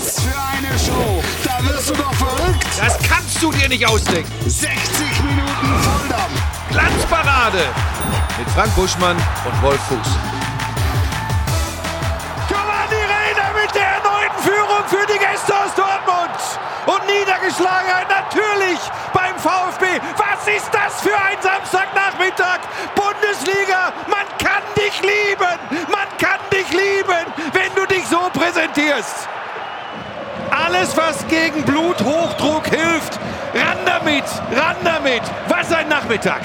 Was für eine Show! Da wirst du doch verrückt! Das kannst du dir nicht ausdenken. 60 Minuten Volldampf! Glanzparade mit Frank Buschmann und Wolf Fuß. Giovanni Reiner mit der erneuten Führung für die Gäste aus Dortmund. Und Niedergeschlagenheit natürlich beim VfB. Was ist das für ein Samstagnachmittag? Bundesliga, man kann dich lieben. Man kann dich lieben, wenn du dich so präsentierst. Alles, was gegen Bluthochdruck hilft. Ran damit, ran damit. Was ein Nachmittag.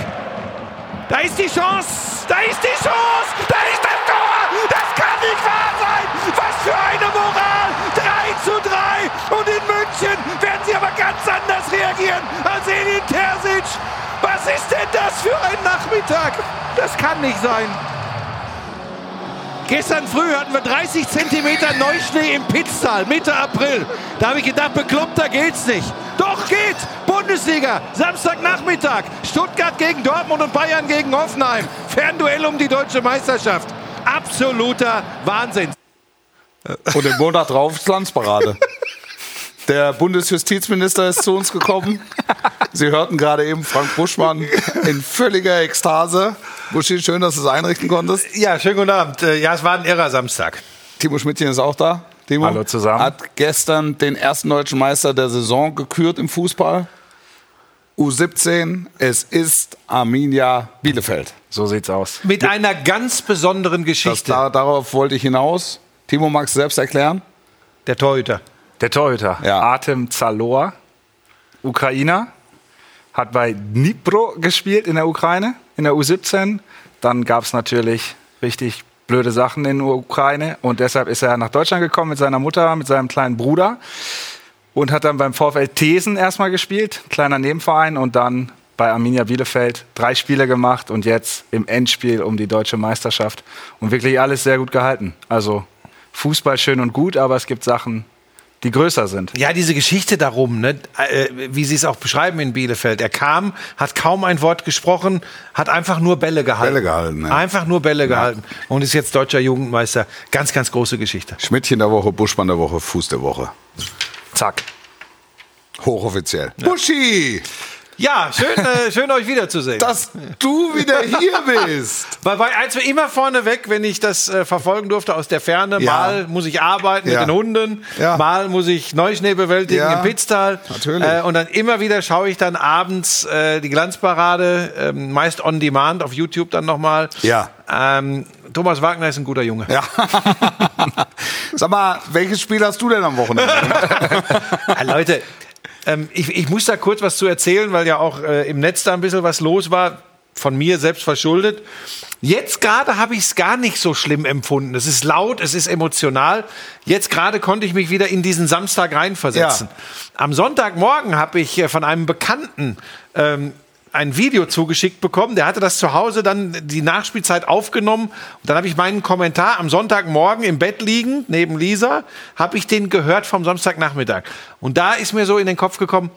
Da ist die Chance, da ist die Chance, da ist das Tor. Das kann nicht wahr sein. Was für eine Moral. 3 zu 3. Und in München werden sie aber ganz anders reagieren als Edin Terzic. Was ist denn das für ein Nachmittag? Das kann nicht sein. Gestern früh hatten wir 30 Zentimeter Neuschnee im Pitztal, Mitte April. Da habe ich gedacht, bekloppter geht's nicht. Doch geht! Bundesliga, Samstagnachmittag. Stuttgart gegen Dortmund und Bayern gegen Hoffenheim. Fernduell um die deutsche Meisterschaft. Absoluter Wahnsinn. Und den Monat drauf ist Landsparade. Der Bundesjustizminister ist zu uns gekommen. Sie hörten gerade eben Frank Buschmann in völliger Ekstase. Buschi, schön, dass du es einrichten konntest. Ja, schönen guten Abend. Äh, Ja, es war ein irrer Samstag. Timo Schmidtchen ist auch da. Timo Hallo zusammen. Hat gestern den ersten deutschen Meister der Saison gekürt im Fußball. U17, es ist Arminia Bielefeld. So sieht's aus. Mit einer ganz besonderen Das, Geschichte. da, darauf wollte ich hinaus. Timo, magst du selbst erklären? Der Torhüter. Der Torhüter, Ja. Artem Zalor, Ukrainer, hat bei Dnipro gespielt in der Ukraine, in der U17. Dann gab es natürlich richtig blöde Sachen in der Ukraine. Und deshalb ist er nach Deutschland gekommen mit seiner Mutter, mit seinem kleinen Bruder. Und hat dann beim VfL Thesen erstmal gespielt, kleiner Nebenverein. Und dann bei Arminia Bielefeld drei Spiele gemacht. Und jetzt im Endspiel um die deutsche Meisterschaft. Und wirklich alles sehr gut gehalten. Also Fußball schön und gut, aber es gibt Sachen, die größer sind. Ja, diese Geschichte darum, ne, äh, wie Sie es auch beschreiben in Bielefeld. Er kam, hat kaum ein Wort gesprochen, hat einfach nur Bälle gehalten. Bälle gehalten, ja. Einfach nur Bälle gehalten. Und ist jetzt deutscher Jugendmeister. Ganz, ganz große Geschichte. Schmidtchen der Woche, Buschmann der Woche, Fuß der Woche. Zack. Hochoffiziell. Buschi, Ja, schön, äh, schön euch wiederzusehen. dass du wieder hier bist. Weil bei eins war immer vorne weg, wenn ich das äh, verfolgen durfte aus der Ferne. Ja. Mal muss ich arbeiten Ja. mit den Hunden, Ja. mal muss ich Neuschnee bewältigen im Pitztal. Natürlich. Äh, und dann immer wieder schaue ich dann abends äh, die Glanzparade, ähm, meist on demand auf YouTube dann nochmal. Ja. Ähm, Thomas Wagner ist ein guter Junge. Ja. Sag mal, welches Spiel hast du denn am Wochenende? Ah, Leute, ähm, ich, ich muss da kurz was zu erzählen, weil ja auch äh, im Netz da ein bisschen was los war. Von mir selbst verschuldet. Jetzt gerade habe ich es gar nicht so schlimm empfunden. Es ist laut, es ist emotional. Jetzt gerade konnte ich mich wieder in diesen Samstag reinversetzen. Am Sonntagmorgen habe ich äh, von einem Bekannten ähm, ein Video zugeschickt bekommen. Der hatte das zu Hause dann die Nachspielzeit aufgenommen. Und dann habe ich meinen Kommentar am Sonntagmorgen im Bett liegend, neben Lisa, habe ich den gehört vom Samstagnachmittag. Und da ist mir so in den Kopf gekommen,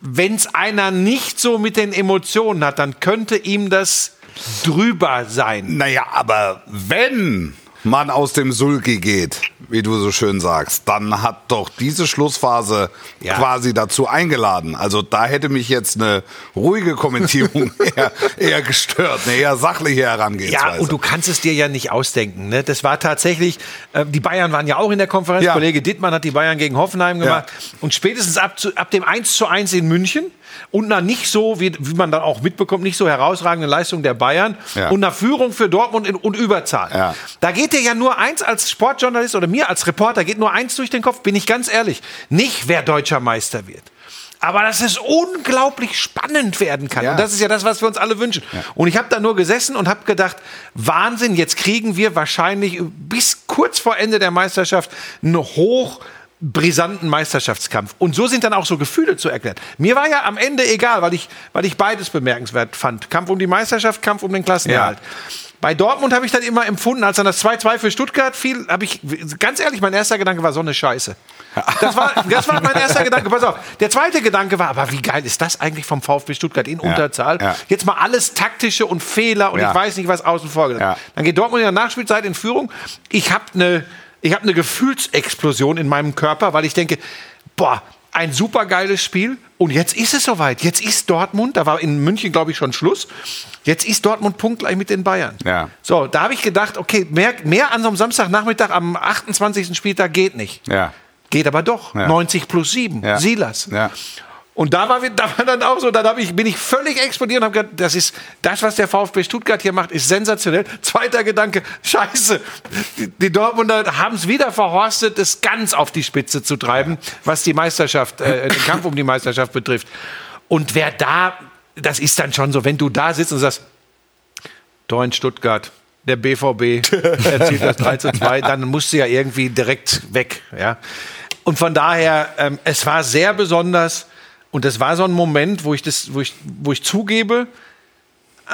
wenn es einer nicht so mit den Emotionen hat, dann könnte ihm das drüber sein. naja, aber wenn man aus dem Sulki geht, wie du so schön sagst, dann hat doch diese Schlussphase Ja. quasi dazu eingeladen. Also da hätte mich jetzt eine ruhige Kommentierung eher, eher gestört, eine eher sachliche Herangehensweise. Ja, und du kannst es dir ja nicht ausdenken. Ne? Das war tatsächlich, äh, die Bayern waren ja auch in der Konferenz. Ja. Kollege Dittmann hat die Bayern gegen Hoffenheim gemacht. Und spätestens ab, zu, ab dem 1 zu 1 in München und nach nicht so, wie, wie man dann auch mitbekommt, nicht so herausragende Leistung der Bayern Ja. und nach Führung für Dortmund in, und Überzahl. Ja. Da geht dir ja nur eins als Sportjournalist oder mir als Reporter, geht nur eins durch den Kopf, bin ich ganz ehrlich. Nicht, wer deutscher Meister wird. Aber dass es unglaublich spannend werden kann. Ja. Und das ist ja das, was wir uns alle wünschen. Und ich habe da nur gesessen und habe gedacht, Wahnsinn, jetzt kriegen wir wahrscheinlich bis kurz vor Ende der Meisterschaft einen hoch brisanten Meisterschaftskampf. Und so sind dann auch so Gefühle zu erklären. Mir war ja am Ende egal, weil ich, weil ich beides bemerkenswert fand. Kampf um die Meisterschaft, Kampf um den Klassenerhalt. Bei Dortmund habe ich dann immer empfunden, als dann das 2-2 für Stuttgart fiel, habe ich, ganz ehrlich, mein erster Gedanke war so eine Scheiße. Das war, das war mein erster Gedanke. Pass auf. Der zweite Gedanke war, aber wie geil ist das eigentlich vom VfB Stuttgart in Unterzahl? ja. Jetzt mal alles taktische und Fehler und Ja. ich weiß nicht, was außen vor. Ja. Dann geht Dortmund in der Nachspielzeit in Führung. Ich habe eine Ich habe eine Gefühlsexplosion in meinem Körper, weil ich denke, boah, ein supergeiles Spiel und jetzt ist es soweit. Jetzt ist Dortmund, da war in München, glaube ich, schon Schluss. Jetzt ist Dortmund punktgleich mit den Bayern. Ja. So, da habe ich gedacht, okay, mehr, mehr an so einem Samstagnachmittag am 28. Spieltag geht nicht. Ja. Geht aber doch. Ja. 90 plus 7. Ja. Silas. Und da war, da war dann auch so, dann ich, bin ich völlig explodiert und habe gedacht, das ist das, was der VfB Stuttgart hier macht, ist sensationell. Zweiter Gedanke, scheiße, die, die Dortmunder haben es wieder verhorstet, es ganz auf die Spitze zu treiben, was die Meisterschaft, äh, den Kampf um die Meisterschaft betrifft. Und wer da, das ist dann schon so, wenn du da sitzt und sagst, Tor in Stuttgart, der BVB erzielt das 3 zu 2, dann musst du ja irgendwie direkt weg. Ja? Und von daher, ähm, es war sehr besonders und es war so ein Moment, wo ich, das, wo ich, wo ich zugebe,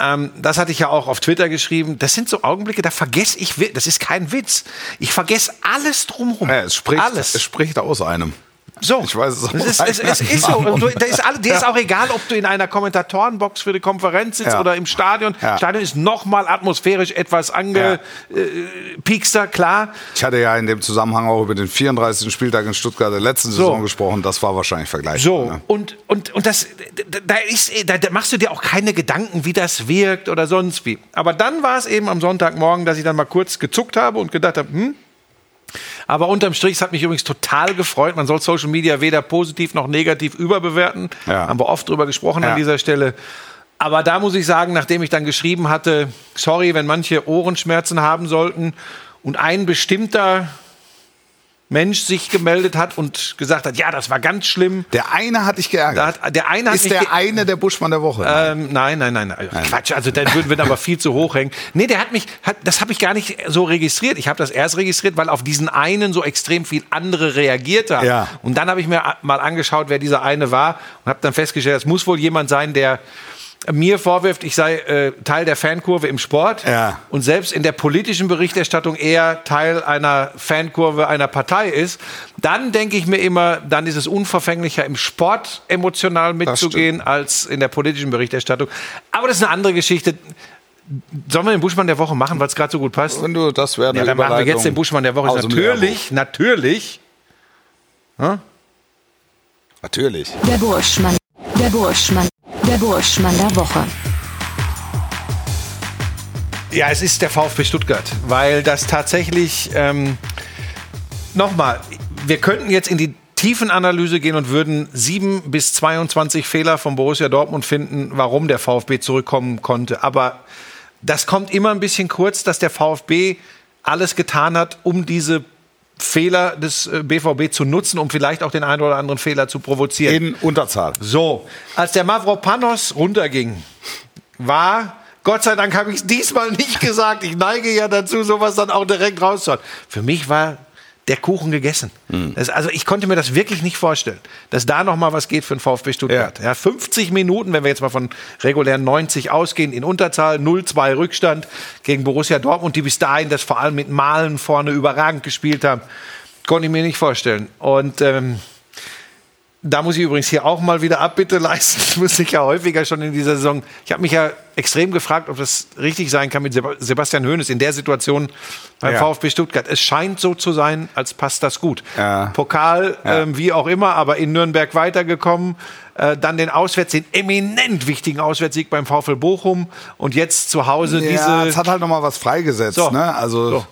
ähm, das hatte ich ja auch auf Twitter geschrieben, das sind so Augenblicke, da vergesse ich, das ist kein Witz, ich vergesse alles drumherum. Ja, es, spricht, alles. es spricht aus einem. So, Ich weiß es auch es ist, es, es ist so. Und du, da ist, alle, dir ist auch egal, ob du in einer Kommentatorenbox für die Konferenz sitzt Ja. oder im Stadion. Ja. Stadion ist noch mal atmosphärisch etwas angepiekster, klar. Ich hatte ja in dem Zusammenhang auch über den 34. Spieltag in Stuttgart der letzten Saison gesprochen. Das war wahrscheinlich vergleichbar. So, Ne? und, und, und das, da, da, ist, da, da machst du dir auch keine Gedanken, wie das wirkt oder sonst wie. Aber dann war es eben am Sonntagmorgen, dass ich dann mal kurz gezuckt habe und gedacht habe, hm, aber unterm Strich, es hat mich übrigens total gefreut. Man soll Social Media weder positiv noch negativ überbewerten. Ja. Haben wir oft drüber gesprochen Ja. an dieser Stelle. Aber da muss ich sagen, nachdem ich dann geschrieben hatte, sorry, wenn manche Ohrenschmerzen haben sollten und ein bestimmter Mensch sich gemeldet hat und gesagt hat, ja, das war ganz schlimm. Der eine hat dich geärgert. hat, der eine ist der eine der Buschmann der Woche? ähm, nein, nein, nein, nein. Quatsch, also dann würden wir aber viel zu hoch hängen. Nee, der hat mich, hat, das habe ich gar nicht so registriert. Ich habe das erst registriert, weil auf diesen einen so extrem viel andere reagiert haben. Ja. Und dann habe ich mir mal angeschaut, wer dieser eine war und habe dann festgestellt, es muss wohl jemand sein, der mir vorwirft, ich sei äh, Teil der Fankurve im Sport Ja. und selbst in der politischen Berichterstattung eher Teil einer Fankurve einer Partei ist, dann denke ich mir immer, dann ist es unverfänglicher im Sport emotional mitzugehen als in der politischen Berichterstattung. Aber das ist eine andere Geschichte. Sollen wir den Buschmann der Woche machen, weil es gerade so gut passt? Wenn du, das wäre Ja, dann machen wir jetzt den Buschmann der Woche. dem Natürlich, natürlich. Lehrbuch. Natürlich. Der Burschmann. Der Burschmann. Der Burschmann der Woche. Ja, es ist der VfB Stuttgart, weil das tatsächlich, ähm, nochmal, wir könnten jetzt in die Tiefenanalyse gehen und würden 7 bis 22 Fehler von Borussia Dortmund finden, warum der VfB zurückkommen konnte. Aber das kommt immer ein bisschen kurz, dass der VfB alles getan hat, um diese Fehler des äh, BVB zu nutzen, um vielleicht auch den einen oder anderen Fehler zu provozieren. In Unterzahl. So, als der Mavropanos runterging, war, Gott sei Dank habe ich es diesmal nicht gesagt, ich neige ja dazu, sowas dann auch direkt rauszuhauen. Für mich war der Kuchen gegessen. Das, also ich konnte mir das wirklich nicht vorstellen, dass da noch mal was geht für den VfB Stuttgart. Ja. 50 Minuten, wenn wir jetzt mal von regulären 90 ausgehen, in Unterzahl, 0-2 Rückstand gegen Borussia Dortmund, die bis dahin das vor allem mit Malen vorne überragend gespielt haben, konnte ich mir nicht vorstellen. Und ähm, da muss ich übrigens hier auch mal wieder Abbitte leisten. Das muss ich ja häufiger schon in dieser Saison. Ich habe mich ja extrem gefragt, ob das richtig sein kann mit Seb- Sebastian Hoeneß in der Situation beim Ja. VfB Stuttgart. Es scheint so zu sein, als passt das gut. Ja. Pokal, Ja. ähm, wie auch immer, aber in Nürnberg weitergekommen. Äh, dann den Auswärts, den eminent wichtigen Auswärtssieg beim VfL Bochum und jetzt zu Hause Ja, diese. es hat halt noch mal was freigesetzt. So. Ne? Also, So.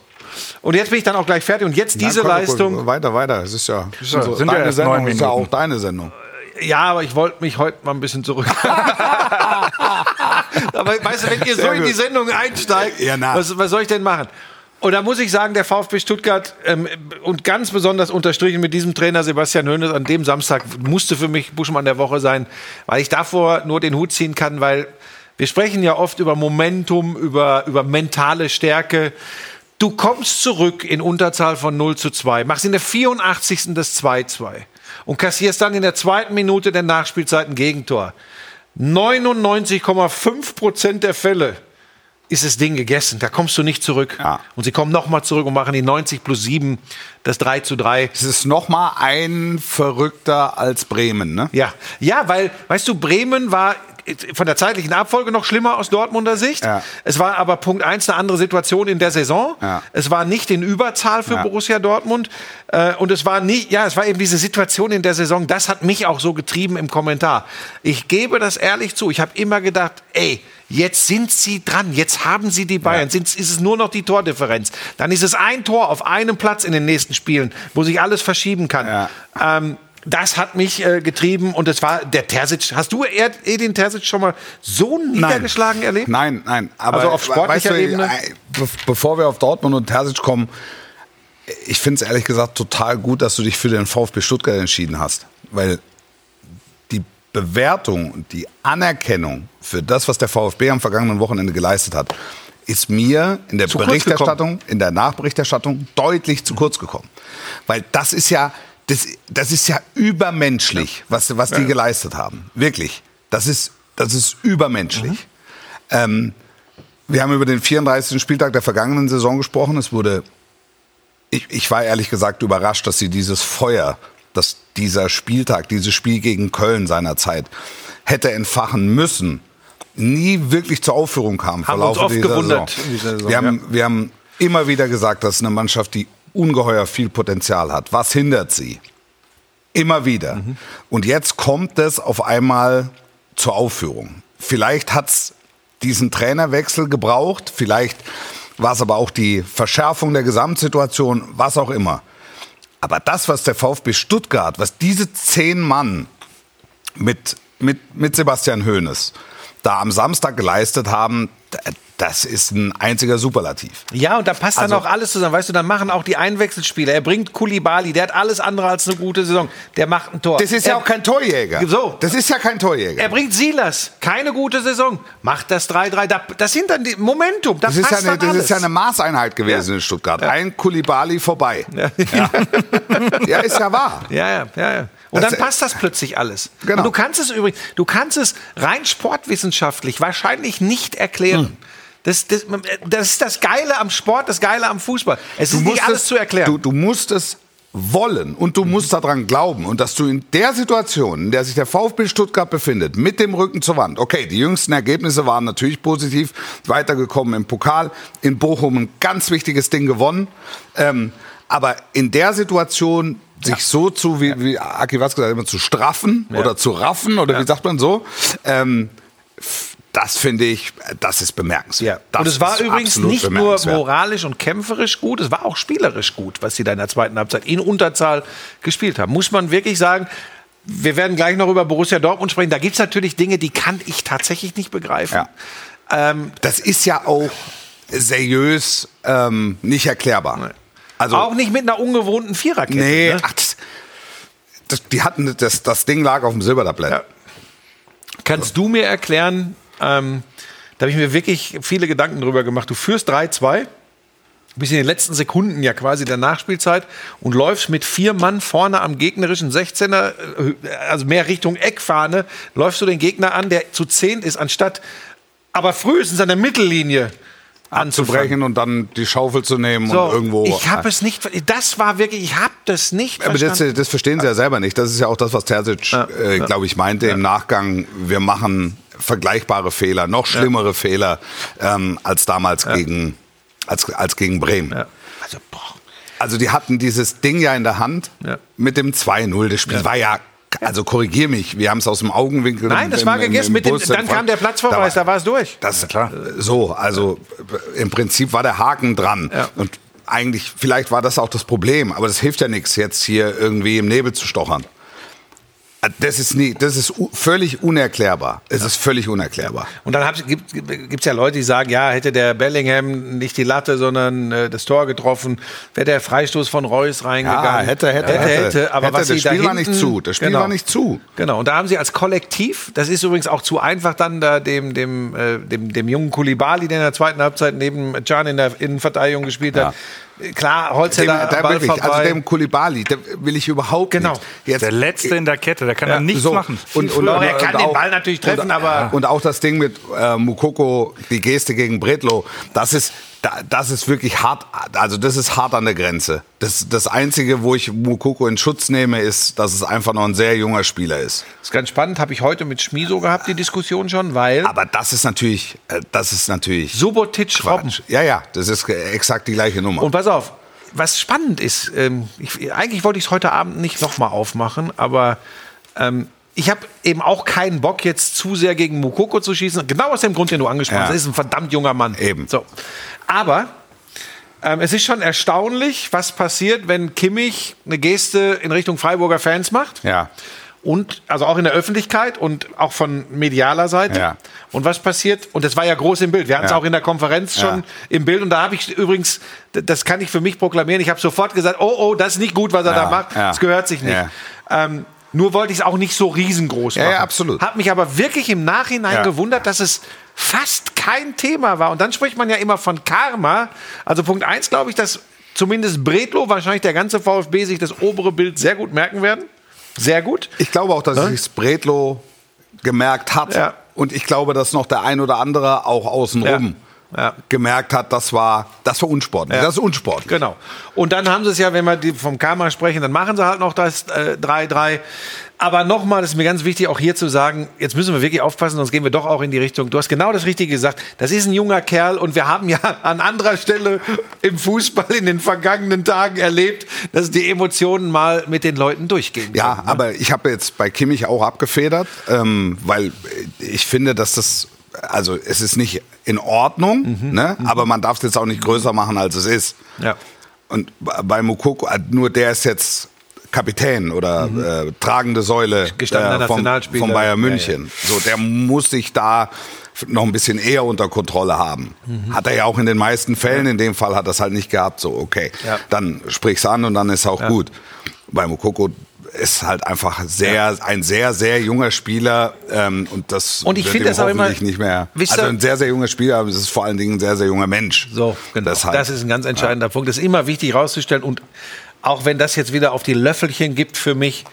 Und jetzt bin ich dann auch gleich fertig. Und jetzt diese komm, komm, Leistung. Weiter, weiter. Es ist ja, unsere- sind ja deine Sendung ist ja auch deine Sendung. Ja, aber ich wollte mich heute mal ein bisschen zurück. aber weißt du, wenn ihr so in die. Sendung einsteigt, Ja, na. was, was soll ich denn machen? Und da muss ich sagen, der VfB Stuttgart ähm, und ganz besonders unterstrichen mit diesem Trainer Sebastian Hoeneß an dem Samstag musste für mich Buschmann der Woche sein, weil ich davor nur den Hut ziehen kann, weil wir sprechen ja oft über Momentum, über, über mentale Stärke. Du kommst zurück in Unterzahl von 0 zu 2, machst in der 84. das 2-2 und kassierst dann in der zweiten Minute der Nachspielzeit ein Gegentor. 99,5 Prozent der Fälle ist das Ding gegessen. Da kommst du nicht zurück. Ja. Und sie kommen nochmal zurück und machen die 90 plus 7, das 3 zu 3. Es ist noch mal ein verrückter als Bremen, ne? Ja, ja, weil, weißt du, Bremen war von der zeitlichen Abfolge noch schlimmer aus Dortmunder Sicht. Ja. Es war aber Punkt eins eine andere Situation in der Saison. Ja. Es war nicht in Überzahl für Ja. Borussia Dortmund. Äh, und es war nie, ja, es war eben diese Situation in der Saison. Das hat mich auch so getrieben im Kommentar. Ich gebe das ehrlich zu. Ich habe immer gedacht, ey, jetzt sind sie dran. Jetzt haben sie die Bayern. Sind, ist es nur noch die Tordifferenz. Dann ist es ein Tor auf einem Platz in den nächsten Spielen, wo sich alles verschieben kann. Ja. Ähm, das hat mich äh, getrieben und es war der Terzic. Hast du Ed- Edin Terzic schon mal so niedergeschlagen erlebt? Nein, nein. Aber Also auf sportlicher weißt du, Ebene? äh, be bevor wir auf Dortmund und Terzic kommen, ich finde es ehrlich gesagt total gut, dass du dich für den VfB Stuttgart entschieden hast. Weil die Bewertung und die Anerkennung für das, was der VfB am vergangenen Wochenende geleistet hat, ist mir in der Zu Berichterstattung, in der Nachberichterstattung deutlich zu kurz gekommen. Weil das ist ja, das, das ist ja übermenschlich, was, was die geleistet haben. Wirklich. Das ist, das ist übermenschlich. Ähm, wir haben über den 34. Spieltag der vergangenen Saison gesprochen. Es wurde, ich, ich war ehrlich gesagt überrascht, dass sie dieses Feuer, dass dieser Spieltag, dieses Spiel gegen Köln seinerzeit hätte entfachen müssen, nie wirklich zur Aufführung kam. Haben uns oft gewundert dieser Saison, wir, haben, wir haben immer wieder gesagt, das ist eine Mannschaft, die ungeheuer viel Potenzial hat. Was hindert sie? Immer wieder. Mhm. Und jetzt kommt es auf einmal zur Aufführung. Vielleicht hat es diesen Trainerwechsel gebraucht, vielleicht war es aber auch die Verschärfung der Gesamtsituation, was auch immer. Aber das, was der VfB Stuttgart, was diese zehn Mann mit, mit, mit Sebastian Hoeneß da am Samstag geleistet haben, das ist ein einziger Superlativ. Ja, und da passt dann Also- auch alles zusammen. Weißt du, dann machen auch die Einwechselspieler. Er bringt Kulibali, der hat alles andere als eine gute Saison. Der macht ein Tor. Das ist er, ja auch kein Torjäger. So. Das ist ja kein Torjäger. Er bringt Silas, keine gute Saison. Macht das 3-3. Da- Das sind dann die Momentum. Das, Das ist, ja eine, dann das ist ja eine Maßeinheit gewesen Ja. in Stuttgart. Ein Kulibali vorbei. Ja. ja, ist ja wahr. Ja, ja, ja, ja. Und Das- dann passt das plötzlich alles. Genau. Und du kannst es übrigens, du kannst es rein sportwissenschaftlich wahrscheinlich nicht erklären. Hm. Das, das, das ist das Geile am Sport, das Geile am Fußball. Es ist nicht alles es- zu erklären. Du, du musst es wollen und du musst daran glauben. Und dass du in der Situation, in der sich der VfB Stuttgart befindet, mit dem Rücken zur Wand, okay, die jüngsten Ergebnisse waren natürlich positiv, weitergekommen im Pokal, in Bochum ein ganz wichtiges Ding gewonnen, ähm, aber in der Situation sich so zu, wie, wie Aki was gesagt hat, immer zu straffen oder zu raffen oder wie sagt man so, ähm, das finde ich, das ist bemerkenswert. Das und es war übrigens nicht nur moralisch und kämpferisch gut, es war auch spielerisch gut, was sie da in der zweiten Halbzeit in Unterzahl gespielt haben. Muss man wirklich sagen, wir werden gleich noch über Borussia Dortmund sprechen. Da gibt es natürlich Dinge, die kann ich tatsächlich nicht begreifen. Ja. Ähm, Das ist ja auch seriös ähm, nicht erklärbar. Also, auch nicht mit einer ungewohnten Viererkette. nee, ne? ach, das, das, die hatten das, das Ding lag auf dem Silbertablett. Ja. Kannst du mir erklären, ähm, da habe ich mir wirklich viele Gedanken drüber gemacht. Du führst 3-2, bis in den letzten Sekunden ja quasi der Nachspielzeit und läufst mit vier Mann vorne am gegnerischen 16er, äh, also mehr Richtung Eckfahne, läufst du den Gegner an, der zu zehn ist, anstatt aber frühestens an der Mittellinie Anzubrechen und dann die Schaufel zu nehmen So, und irgendwo. ich habe es nicht, das war wirklich, ich habe das nicht Aber das, verstanden. das verstehen sie ja selber nicht. Das ist ja auch das, was Terzic, äh, glaube ich, meinte im Nachgang. Wir machen vergleichbare Fehler, noch schlimmere Fehler ähm, als damals gegen, als, als gegen Bremen. Ja. Also, boah. Also die hatten dieses Ding ja in der Hand Ja. mit dem 2-0. Das Spiel war ja, also korrigier mich, wir haben es aus dem Augenwinkel. Nein, das im- war im- gegessen. im Mit dem, dann kam der Platzverweis, da war es durch. Das klar. So, also im Prinzip war der Haken dran. Ja. Und eigentlich, vielleicht war das auch das Problem, aber das hilft ja nichts, jetzt hier irgendwie im Nebel zu stochern. Das ist nie, das ist völlig unerklärbar. Es ist völlig unerklärbar. Und dann gibt es ja Leute, die sagen, ja, hätte der Bellingham nicht die Latte, sondern äh, das Tor getroffen, wäre der Freistoß von Reus reingegangen. Ja, hätte, hätte, hätte. hätte. aber Hätte, was das Spiel war hinten- nicht zu. Das Spiel war nicht zu. Genau, und da haben sie als Kollektiv, das ist übrigens auch zu einfach dann da dem, dem, äh, dem, dem jungen Kulibali, der in der zweiten Halbzeit neben Can in der Innenverteidigung gespielt hat. Klar, Dem, Holzhäller, da Ball wirklich, vorbei. also dem Kulibali, da will ich überhaupt Genau. nicht. Jetzt, Der Letzte in der Kette, der kann Ja, dann nichts so. machen. Und, und, Doch, er und kann den auch- Ball natürlich treffen, und, aber- Und auch das Ding mit äh, Mukoko, die Geste gegen Bredlo, das ist, da, das ist wirklich hart, also das ist hart an der Grenze. Das, das Einzige, wo ich Mukoko in Schutz nehme, ist, dass es einfach noch ein sehr junger Spieler ist. Das ist ganz spannend, habe ich heute mit Schmiso gehabt, die Diskussion schon, weil Aber das ist natürlich, äh, das ist natürlich Subotic Robben. Ja, ja, das ist exakt die gleiche Nummer. Und pass auf, was spannend ist, ähm, ich, eigentlich wollte ich es heute Abend nicht nochmal aufmachen, aber ähm, ich habe eben auch keinen Bock, jetzt zu sehr gegen Mukoko zu schießen. Genau aus dem Grund, den du angesprochen Ja. hast. Er ist ein verdammt junger Mann. Eben. So. Aber ähm, es ist schon erstaunlich, was passiert, wenn Kimmich eine Geste in Richtung Freiburger Fans macht. ja. Und also auch in der Öffentlichkeit und auch von medialer Seite. Ja. Und was passiert? Und das war ja groß im Bild. Wir hatten es Ja. auch in der Konferenz schon Ja. im Bild. Und da habe ich übrigens, das kann ich für mich proklamieren, ich habe sofort gesagt, oh, oh, das ist nicht gut, was er Ja, da macht. ja. Das gehört sich nicht. Ja. Ähm, nur wollte ich es auch nicht so riesengroß Ja, machen. ja, absolut. Habe mich aber wirklich im Nachhinein Ja. gewundert, dass es fast kein Thema war. Und dann spricht man ja immer von Karma. Also Punkt eins glaube ich, dass zumindest Bredlo, wahrscheinlich der ganze VfB, sich das obere Bild sehr gut merken werden. Sehr gut. Ich glaube auch, dass Ne? sich Bredlo gemerkt hat. Ja. Und ich glaube, dass noch der ein oder andere auch außenrum Ja. Ja. gemerkt hat, das war, das war unsportlich. Ja. Das ist unsportlich. Genau. Und dann haben sie es ja, wenn wir die vom Karma sprechen, dann machen sie halt noch das äh, 3-3. Aber nochmal, das ist mir ganz wichtig, auch hier zu sagen, jetzt müssen wir wirklich aufpassen, sonst gehen wir doch auch in die Richtung. Du hast genau das Richtige gesagt. Das ist ein junger Kerl und wir haben ja an anderer Stelle im Fußball in den vergangenen Tagen erlebt, dass die Emotionen mal mit den Leuten durchgehen. Ja, können, ne? aber ich habe jetzt bei Kimmich auch abgefedert, ähm, weil ich finde, dass das, also es ist nicht in Ordnung, ne? aber man darf es jetzt auch nicht größer machen, als es ist. Ja. Und bei Mukoko, äh, nur der ist jetzt Kapitän oder äh, tragende Säule Mhm. Äh, vom, von Bayern Ja, München. So, der muss sich da noch ein bisschen eher unter Kontrolle haben. Mhm. Hat er ja auch in den meisten Fällen, in dem Fall hat er es halt nicht gehabt. So, okay, Ja. dann sprich's an und dann ist auch gut. Bei Mukoko ist halt einfach sehr, ein sehr, sehr junger Spieler ähm, und das Und ich finde das auch immer- nicht mehr. Also ein sehr, sehr junger Spieler, aber es ist vor allen Dingen ein sehr, sehr junger Mensch. So, genau. Deshalb. Das ist ein ganz entscheidender Punkt. Das ist immer wichtig herauszustellen. Und auch wenn das jetzt wieder auf die Löffelchen gibt für mich,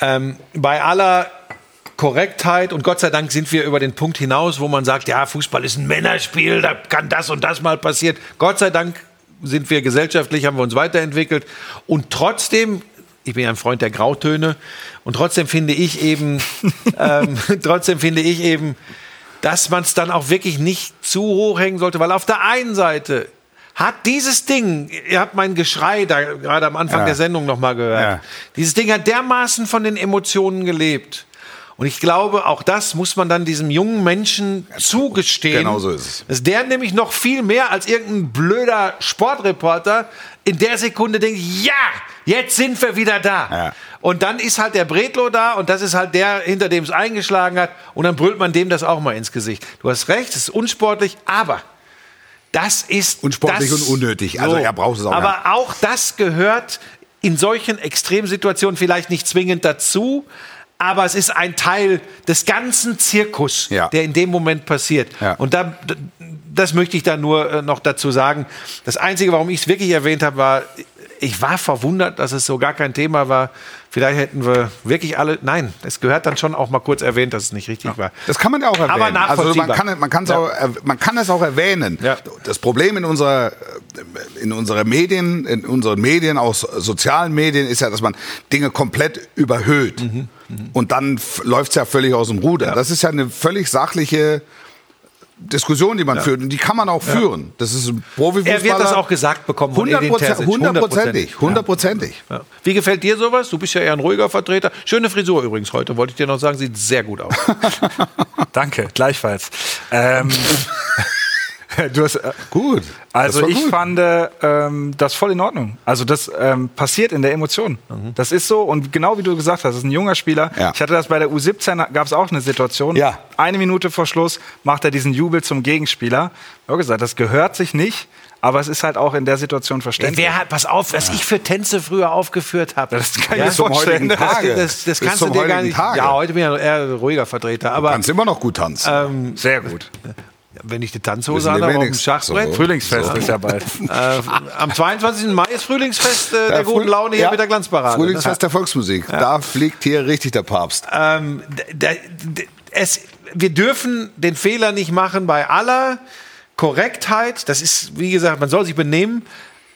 ähm, bei aller Korrektheit und Gott sei Dank sind wir über den Punkt hinaus, wo man sagt, ja, Fußball ist ein Männerspiel, da kann das und das mal passieren. Gott sei Dank sind wir gesellschaftlich, haben wir uns weiterentwickelt und trotzdem, ich bin ja ein Freund der Grautöne und trotzdem finde ich eben, ähm, trotzdem finde ich eben, dass man es dann auch wirklich nicht zu hoch hängen sollte, weil auf der einen Seite hat dieses Ding, ihr habt mein Geschrei da gerade am Anfang Ja. der Sendung noch mal gehört, Ja. dieses Ding hat dermaßen von den Emotionen gelebt. Und ich glaube, auch das muss man dann diesem jungen Menschen zugestehen. Genau so ist es. Dass der nämlich noch viel mehr als irgendein blöder Sportreporter in der Sekunde denkt, ja, jetzt sind wir wieder da. Ja. Und dann ist halt der Bredlo da und das ist halt der, hinter dem es eingeschlagen hat. Und dann brüllt man dem das auch mal ins Gesicht. Du hast recht, es ist unsportlich, aber das ist Unsportlich das, und unnötig. Also er braucht es auch Aber auch das gehört in solchen Extremsituationen vielleicht nicht zwingend dazu, aber es ist ein Teil des ganzen Zirkus, Ja. der in dem Moment passiert. Ja. Und da, das möchte ich da nur äh, noch dazu sagen. Das Einzige, warum ich es wirklich erwähnt habe, war, ich war verwundert, dass es so gar kein Thema war. Vielleicht hätten wir wirklich alle, nein, es gehört dann schon auch mal kurz erwähnt, dass es nicht richtig war. Das kann man ja auch erwähnen. Aber also man nachvollziehbar. kann, man, Ja. auch, man kann es auch erwähnen. Ja. Das Problem in unserer, in unserer Medien, in unseren Medien, auch so- sozialen Medien, ist ja, dass man Dinge komplett überhöht. Mhm. Und dann läuft es ja völlig aus dem Ruder. Das ist ja eine völlig sachliche Diskussion, die man führt. Und die kann man auch führen. Das ist ein Profifußballer. Er wird das auch gesagt bekommen. Hundertprozentig. Hundertprozentig. Ja. Wie gefällt dir sowas? Du bist ja eher ein ruhiger Vertreter. Schöne Frisur übrigens heute, wollte ich dir noch sagen, sieht sehr gut aus. Danke, gleichfalls. Ähm, du hast, äh, Gut. also Das war ich gut. fand äh, ähm, das voll in Ordnung. Also das ähm, passiert in der Emotion. Das ist so und genau wie du gesagt hast, das ist ein junger Spieler. Ja. Ich hatte das bei der U17, gab es auch eine Situation. Ja. Eine Minute vor Schluss macht er diesen Jubel zum Gegenspieler. Ich habe gesagt, das gehört sich nicht, aber es ist halt auch in der Situation verständlich. Wer hat, pass auf, was ich für Tänze früher aufgeführt habe. Das kann ich Ja, zum vorstellen. heutigen Tage. Das, das, das kannst du dir gar nicht. Tage. Ja, heute bin ich ja eher ein ruhiger Vertreter. Aber Kannst immer noch gut tanzen. ähm, Sehr gut. Wenn ich die Tanzhose habe auf dem. Schachbrett. So. Frühlingsfest ist ja bald. Äh, am 22. Mai ist Frühlingsfest äh, der guten Laune hier ja, mit der Glanzparade. Frühlingsfest der Volksmusik. Da fliegt hier richtig der Papst. ähm, es, wir dürfen den Fehler nicht machen bei aller Korrektheit, das ist, wie gesagt, man soll sich benehmen,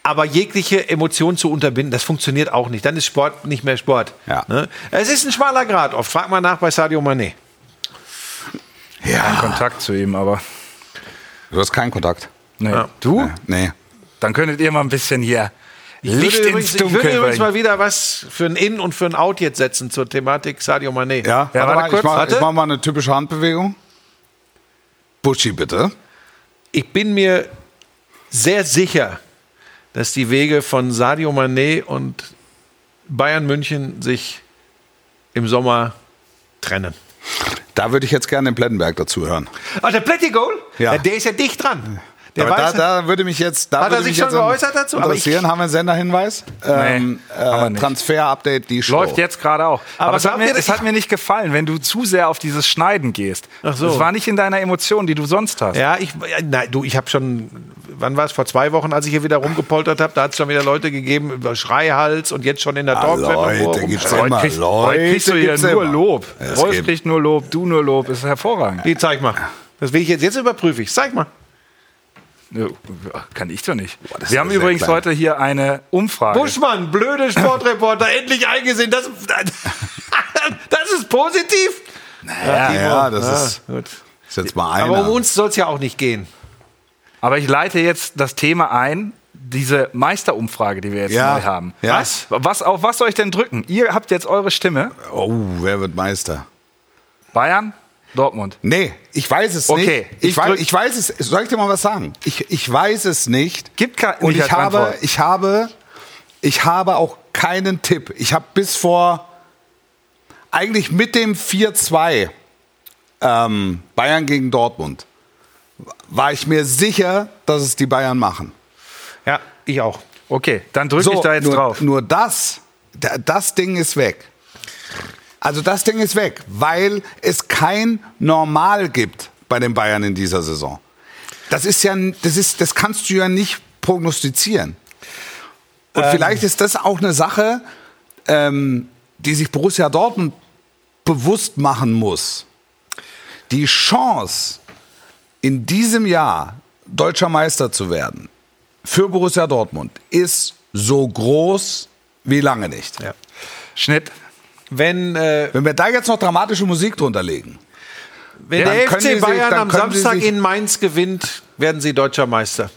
aber jegliche Emotion zu unterbinden, das funktioniert auch nicht. Dann ist Sport nicht mehr Sport. Ja. Ne? Es ist ein schmaler Grad. Oft frag mal nach bei Sadio Mané. Kein Kontakt zu ihm, aber. Du hast keinen Kontakt. Nee. Ja. Du? Nee. Dann könntet ihr mal ein bisschen hier Licht würde ins übrigens, ich würde Dunkel übrigens mal wieder was für ein In und für ein Out jetzt setzen zur Thematik Sadio Mané. Ja, Ja, warte warte mal, ich kurz, mach, warte. ich mach mal eine typische Handbewegung. Buschi, bitte. Ich bin mir sehr sicher, dass die Wege von Sadio Mané und Bayern München sich im Sommer trennen. Da würde ich jetzt gerne den Plettenberg dazu hören. Ah, der Plättigol? Ja. Der ist ja dicht dran. Der Aber da, weiß, da würde mich jetzt. Da Hat er sich schon geäußert dazu? Aber Interessieren, haben wir einen Senderhinweis? Ähm, haben wir äh. Transfer-Update, die Show. Läuft jetzt gerade auch. Aber Aber, es, hat mir, es hat mir nicht gefallen, wenn du zu sehr auf dieses Schneiden gehst. Ach so. Das war nicht in deiner Emotion, die du sonst hast. Ja, ich, ja, nein, du, ich habe schon, wann war es, vor zwei Wochen, als ich hier wieder rumgepoltert habe, da hat es schon wieder Leute gegeben über Schreihals und jetzt schon in der Ah, Talktreppe. Leute, gibt's immer. kriegst, Leute, kriegst du hier gibt's nur immer. Lob. Es gibt- kriegt nur Lob, du nur Lob. Ist hervorragend. Die zeig mal. Das will ich jetzt, jetzt überprüfe ich. Zeig mal. Ja, Kann ich doch nicht. das Wir haben übrigens klein. heute hier eine Umfrage. Buschmann, blöde Sportreporter, endlich eingesehen. Das, das ist positiv. Ja, ja, das Ah, ist, gut. ist jetzt mal einer. Aber um uns soll es ja auch nicht gehen. Aber ich leite jetzt das Thema ein, diese Meisterumfrage, die wir jetzt Ja. neu haben. Ja. Was? was? Auf was soll ich denn drücken? Ihr habt jetzt eure Stimme. oh, wer wird Meister? Bayern, Dortmund. Nee, ich weiß es Okay, nicht. Ich, ich weiß, ich weiß es. Soll ich dir mal was sagen? Ich, ich weiß es nicht. Gibt kein- Und ich habe, Antwort. ich habe, ich habe auch keinen Tipp. Ich habe bis vor eigentlich mit dem 4-2 ähm, Bayern gegen Dortmund war ich mir sicher, dass es die Bayern machen. Ja, ich auch. Okay, dann drücke ich da jetzt nur, drauf. Nur das, da- das Ding ist weg. Also das Ding ist weg, weil es kein Normal gibt bei den Bayern in dieser Saison. Das ist ja, das ist, das kannst du ja nicht prognostizieren. Und Ähm. vielleicht ist das auch eine Sache, ähm, die sich Borussia Dortmund bewusst machen muss. Die Chance, in diesem Jahr deutscher Meister zu werden, für Borussia Dortmund, ist so groß wie lange nicht. Ja. Schnitt. Wenn, äh, Wenn wir da jetzt noch dramatische Musik drunter legen, wenn Dann der FC sich- Bayern dann am Samstag sich- in Mainz gewinnt, werden sie deutscher Meister.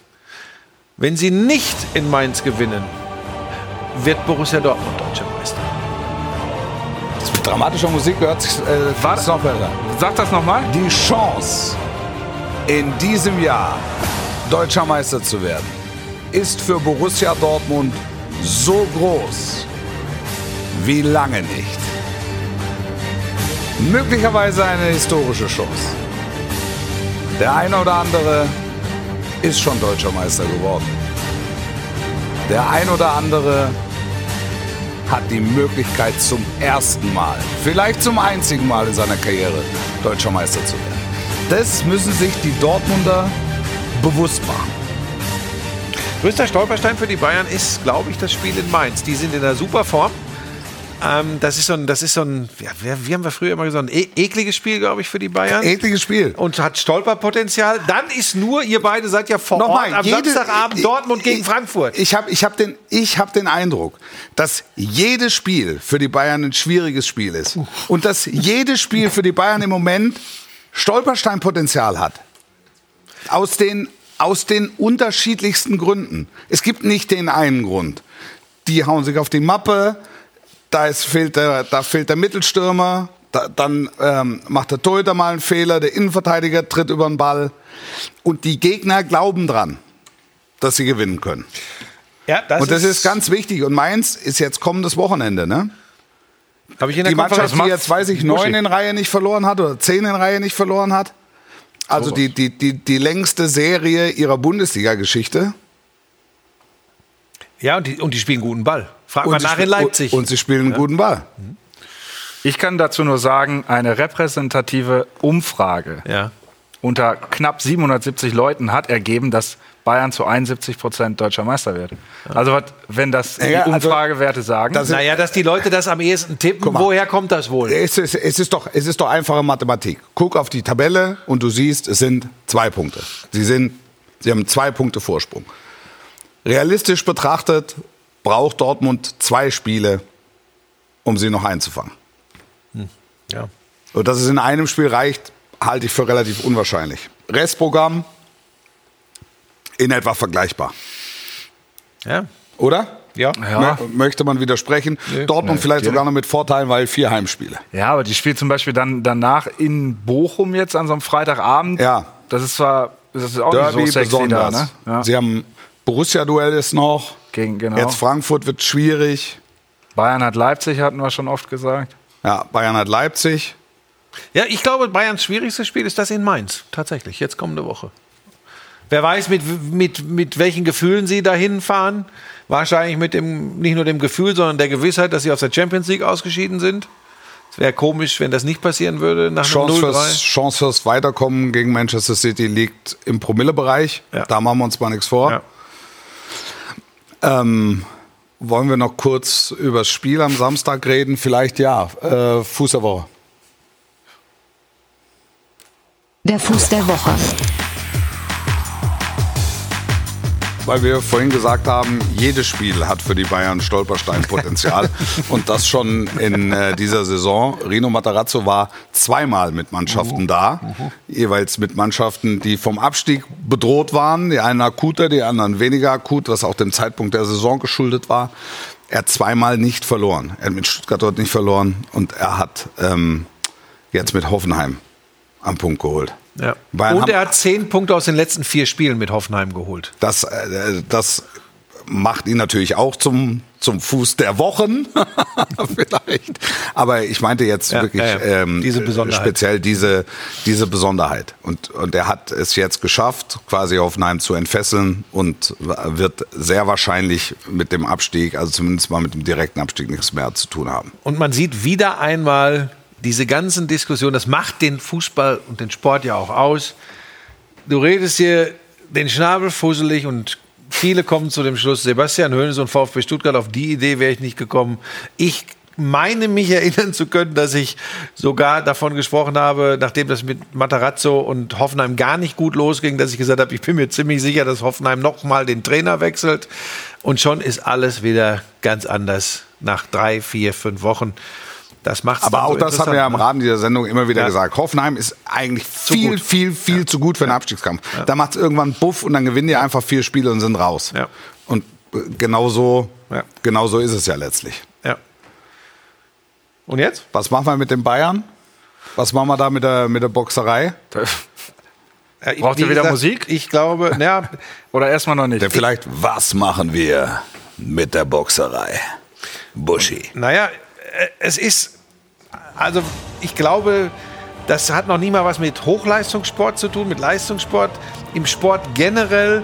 Wenn sie nicht in Mainz gewinnen, wird Borussia Dortmund deutscher Meister. das mit dramatischer Musik hört sich äh, ist noch besser. Sag das nochmal. Die Chance, in diesem Jahr deutscher Meister zu werden, ist für Borussia Dortmund so groß wie lange nicht. Möglicherweise eine historische Chance. Der eine oder andere ist schon deutscher Meister geworden. Der ein oder andere hat die Möglichkeit zum ersten Mal, vielleicht zum einzigen Mal in seiner Karriere, deutscher Meister zu werden. Das müssen sich die Dortmunder bewusst machen. Größter Stolperstein für die Bayern ist, glaube ich, das Spiel in Mainz. Die sind in einer super Form. Ähm, das ist so ein, das ist so ein, ja, wie haben wir früher immer gesagt, ein e ekliges Spiel, glaube ich, für die Bayern. Ekliges Spiel. und hat Stolperpotenzial. Dann ist nur, ihr beide seid ja vor Nochmal, Ort am jede- Samstagabend Dortmund gegen Frankfurt. Ich habe ich hab den, ich hab den Eindruck, dass jedes Spiel für die Bayern ein schwieriges Spiel ist. Und dass jedes Spiel für die Bayern im Moment Stolpersteinpotenzial hat. Aus den, aus den unterschiedlichsten Gründen. Es gibt nicht den einen Grund. Die hauen sich auf die Mappe, da, ist, fehlt, der, da fehlt der Mittelstürmer, da, dann ähm, macht der Torhüter mal einen Fehler, der Innenverteidiger tritt über den Ball. Und die Gegner glauben dran, dass sie gewinnen können. ja, das Und das ist ganz wichtig. Und Mainz ist jetzt kommendes Wochenende, ne? Habe ich in der Die Mannschaft, die jetzt, weiß ich, neun in Reihe nicht verloren hat oder zehn in Reihe nicht verloren hat. Also die, die, die, die längste Serie ihrer Bundesliga-Geschichte. Ja, und die, und die spielen guten Ball. Frag mal nach in Leipzig. Und sie spielen einen guten Ball. Ich kann dazu nur sagen, eine repräsentative Umfrage ja. unter knapp 770 Leuten hat ergeben, dass Bayern zu 71 Prozent deutscher Meister wird. Also wenn das die Ja, also, Umfragewerte sagen, das- Naja, dass die Leute das am ehesten tippen, mal. woher kommt das wohl? Es ist, es, ist doch, es ist doch einfache Mathematik. Guck auf die Tabelle und du siehst, es sind zwei Punkte. Sie sind Sie haben zwei Punkte Vorsprung. Realistisch betrachtet braucht Dortmund zwei Spiele, um sie noch einzufangen. Ja. Und dass es in einem Spiel reicht, halte ich für relativ unwahrscheinlich. Restprogramm in etwa vergleichbar, Ja. oder? Ja. Ja. Mö- Möchte man widersprechen? Dortmund vielleicht sogar noch mit Vorteilen, weil vier Heimspiele. Ja, aber die spielt zum Beispiel dann danach in Bochum jetzt an so einem Freitagabend. Ja. Das ist zwar das ist auch Derby nicht so sexy besonders. da, ne? Ja. Sie haben Borussia-Duell ist noch. Gegen, genau. Jetzt Frankfurt wird schwierig. Bayern hat Leipzig, hatten wir schon oft gesagt. Ja, Bayern hat Leipzig. Ja, ich glaube, Bayerns schwierigstes Spiel ist das in Mainz. Tatsächlich, jetzt kommende Woche. Wer weiß, mit, mit, mit welchen Gefühlen sie dahin fahren. Wahrscheinlich mit dem, nicht nur dem Gefühl, sondern der Gewissheit, dass sie aus der Champions League ausgeschieden sind. Es wäre komisch, wenn das nicht passieren würde nach Chance fürs, 0-3. Chance fürs Weiterkommen gegen Manchester City liegt im Promillebereich. Ja. Da machen wir uns mal nichts vor. Ja. Ähm, wollen wir noch kurz über das Spiel am Samstag reden? Vielleicht ja. Äh, Fuß der Woche. Der Fuß der Woche. Weil wir vorhin gesagt haben, jedes Spiel hat für die Bayern Stolpersteinpotenzial. und das schon in äh, dieser Saison. Rino Matarazzo war zweimal mit Mannschaften da. Jeweils mit Mannschaften, die vom Abstieg bedroht waren. Die einen akuter, die anderen weniger akut, was auch dem Zeitpunkt der Saison geschuldet war. Er hat zweimal nicht verloren. Er hat mit Stuttgart dort nicht verloren. Und er hat ähm, jetzt mit Hoffenheim am Punkt geholt. Ja. Und er hat zehn Punkte aus den letzten vier Spielen mit Hoffenheim geholt. Das, äh, das macht ihn natürlich auch zum, zum Fuß der Wochen, vielleicht. Aber ich meinte jetzt Ja, wirklich ja. Ähm, Diese speziell diese, diese Besonderheit. Und, und er hat es jetzt geschafft, quasi Hoffenheim zu entfesseln und wird sehr wahrscheinlich mit dem Abstieg, also zumindest mal mit dem direkten Abstieg, nichts mehr zu tun haben. Und man sieht wieder einmal diese ganzen Diskussionen, das macht den Fußball und den Sport ja auch aus. Du redest hier den Schnabel fusselig und viele kommen zu dem Schluss, Sebastian Hoeneß und VfB Stuttgart, auf die Idee wäre ich nicht gekommen. Ich meine mich erinnern zu können, dass ich sogar davon gesprochen habe, nachdem das mit Matarazzo und Hoffenheim gar nicht gut losging, dass ich gesagt habe, ich bin mir ziemlich sicher, dass Hoffenheim nochmal den Trainer wechselt. Und schon ist alles wieder ganz anders nach drei, vier, fünf Wochen. Das macht Aber auch das haben wir ja im ne? Rahmen dieser Sendung immer wieder Ja. gesagt. Hoffenheim ist eigentlich viel, gut. viel, viel zu gut für einen Abstiegskampf. Da macht es irgendwann Buff und dann gewinnen die einfach vier Spiele und sind raus. Ja. Und äh, genau so, Ja. genau so ist es ja letztlich. Ja. Und jetzt? Was machen wir mit den Bayern? Was machen wir da mit der, mit der Boxerei? Ja, ich- Braucht ihr wieder gesagt, Musik? Ich glaube, ja, Oder erstmal noch nicht. Der vielleicht, was machen wir mit der Boxerei? Buschi. Naja, es ist, also ich glaube, das hat noch nie mal was mit Hochleistungssport zu tun, mit Leistungssport. Im Sport generell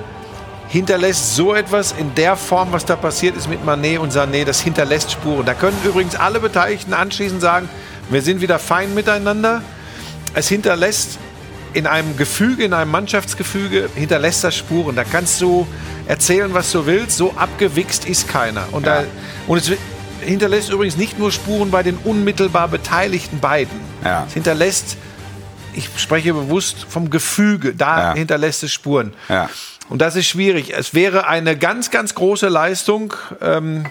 hinterlässt so etwas in der Form, was da passiert ist mit Manet und Sané, das hinterlässt Spuren. Da können übrigens alle Beteiligten anschließend sagen, wir sind wieder fein miteinander. Es hinterlässt in einem Gefüge, in einem Mannschaftsgefüge, hinterlässt das Spuren. Da kannst du erzählen, was du willst. So abgewichst ist keiner. Und, da, und es hinterlässt übrigens nicht nur Spuren bei den unmittelbar beteiligten beiden. Ja. Es hinterlässt, ich spreche bewusst vom Gefüge, da Ja. hinterlässt es Spuren. Ja. Und das ist schwierig. Es wäre eine ganz, ganz große Leistung ähm,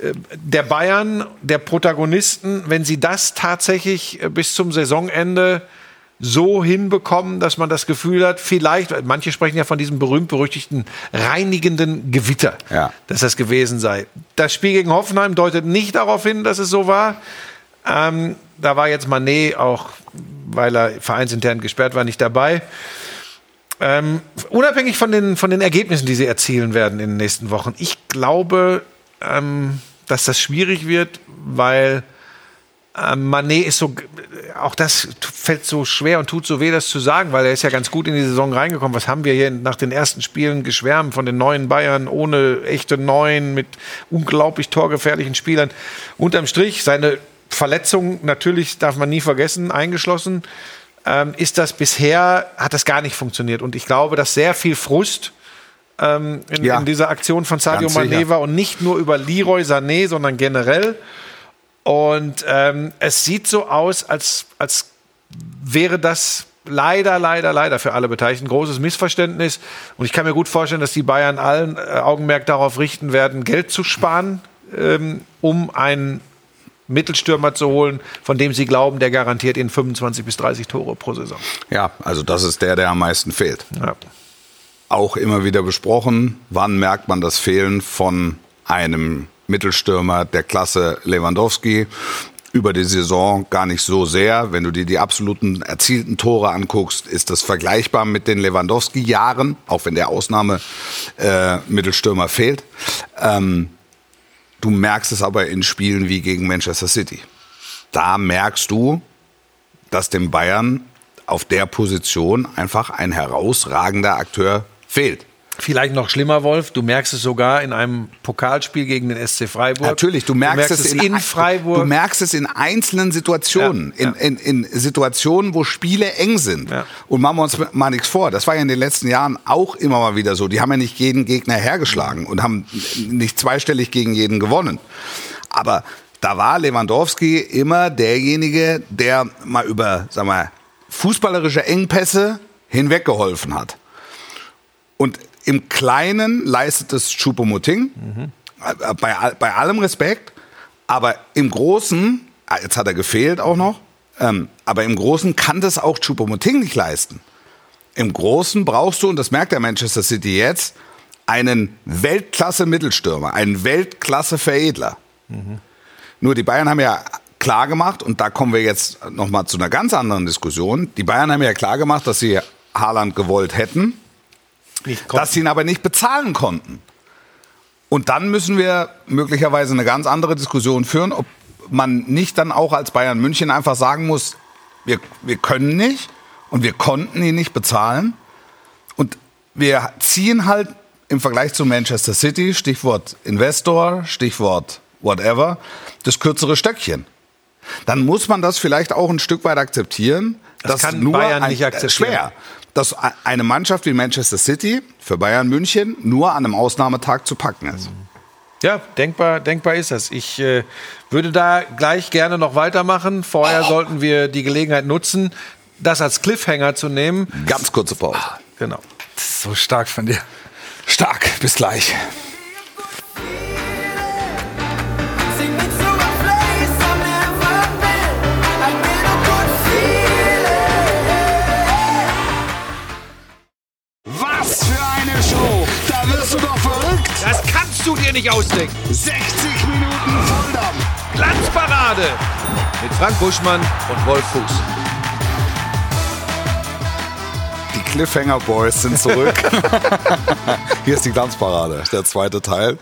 äh, der Bayern, der Protagonisten, wenn sie das tatsächlich äh, bis zum Saisonende so hinbekommen, dass man das Gefühl hat, vielleicht, manche sprechen ja von diesem berühmt-berüchtigten reinigenden Gewitter, Ja. dass das gewesen sei. Das Spiel gegen Hoffenheim deutet nicht darauf hin, dass es so war. Ähm, da war jetzt Manet auch, weil er vereinsintern gesperrt war, nicht dabei. Ähm, unabhängig von den, von den Ergebnissen, die sie erzielen werden in den nächsten Wochen, ich glaube, ähm, dass das schwierig wird, weil Manet ist so, auch das fällt so schwer und tut so weh, das zu sagen, weil er ist ja ganz gut in die Saison reingekommen. Was haben wir hier nach den ersten Spielen geschwärmt von den neuen Bayern ohne echte Neuen mit unglaublich torgefährlichen Spielern. Unterm Strich seine Verletzung natürlich darf man nie vergessen, eingeschlossen ähm, ist das bisher, hat das gar nicht funktioniert. Und ich glaube, dass sehr viel Frust ähm, in, Ja. in dieser Aktion von Sadio. Mané war und nicht nur über Leroy Sané, sondern generell. Und ähm, es sieht so aus, als, als wäre das leider, leider, leider für alle Beteiligten ein großes Missverständnis. Und ich kann mir gut vorstellen, dass die Bayern allen äh, Augenmerk darauf richten werden, Geld zu sparen, ähm, um einen Mittelstürmer zu holen, von dem sie glauben, der garantiert ihnen 25 bis 30 Tore pro Saison. Ja, also das ist der, der am meisten fehlt. Ja. Auch immer wieder besprochen, wann merkt man das Fehlen von einem Mittelstürmer der Klasse Lewandowski? Über die Saison gar nicht so sehr. Wenn du dir die absoluten erzielten Tore anguckst, ist das vergleichbar mit den Lewandowski-Jahren, auch wenn der Ausnahme äh, Mittelstürmer fehlt. Ähm, Du merkst es aber in Spielen wie gegen Manchester City. Da merkst du, dass dem Bayern auf der Position einfach ein herausragender Akteur fehlt. Vielleicht noch schlimmer, Wolf, du merkst es sogar in einem Pokalspiel gegen den SC Freiburg. Natürlich, du merkst, es, in, in Freiburg. Du merkst es in einzelnen Situationen, Ja, ja. In, in, in Situationen, wo Spiele eng sind. Ja. Und machen wir uns mal nichts vor. Das war ja in den letzten Jahren auch immer mal wieder so. Die haben ja nicht jeden Gegner hergeschlagen und haben nicht zweistellig gegen jeden gewonnen. Aber da war Lewandowski immer derjenige, der mal über, sag mal, fußballerische Engpässe hinweggeholfen hat. Und im Kleinen leistet es Choupo-Moting, äh, bei, bei allem Respekt, aber im Großen, ah, jetzt hat er gefehlt auch noch, ähm, aber im Großen kann das auch Choupo-Moting nicht leisten. Im Großen brauchst du, und das merkt der Manchester City jetzt, einen Weltklasse-Mittelstürmer, einen Weltklasse-Veredler. Nur die Bayern haben ja klar gemacht, und da kommen wir jetzt nochmal zu einer ganz anderen Diskussion, die Bayern haben ja klar gemacht, dass sie Haaland gewollt hätten, Dass sie ihn aber nicht bezahlen konnten. Und dann müssen wir möglicherweise eine ganz andere Diskussion führen, ob man nicht dann auch als Bayern München einfach sagen muss, wir, wir können nicht und wir konnten ihn nicht bezahlen. Und wir ziehen halt im Vergleich zu Manchester City, Stichwort Investor, Stichwort whatever, das kürzere Stöckchen. Dann muss man das vielleicht auch ein Stück weit akzeptieren. Das kann Bayern nicht äh, akzeptieren. Schwer dass eine Mannschaft wie Manchester City für Bayern München nur an einem Ausnahmetag zu packen ist. Ja, denkbar, denkbar ist das. Ich äh, würde da gleich gerne noch weitermachen. Vorher sollten wir die Gelegenheit nutzen, das als Cliffhanger zu nehmen. Ganz kurze Pause. Genau. Das ist so stark von dir. Stark, bis gleich. Du dir nicht ausdenken. 60 Minuten Volldampf! Glanzparade mit Frank Buschmann und Wolf Fuß. Die Cliffhanger Boys sind zurück. Hier ist die Glanzparade, der zweite Teil.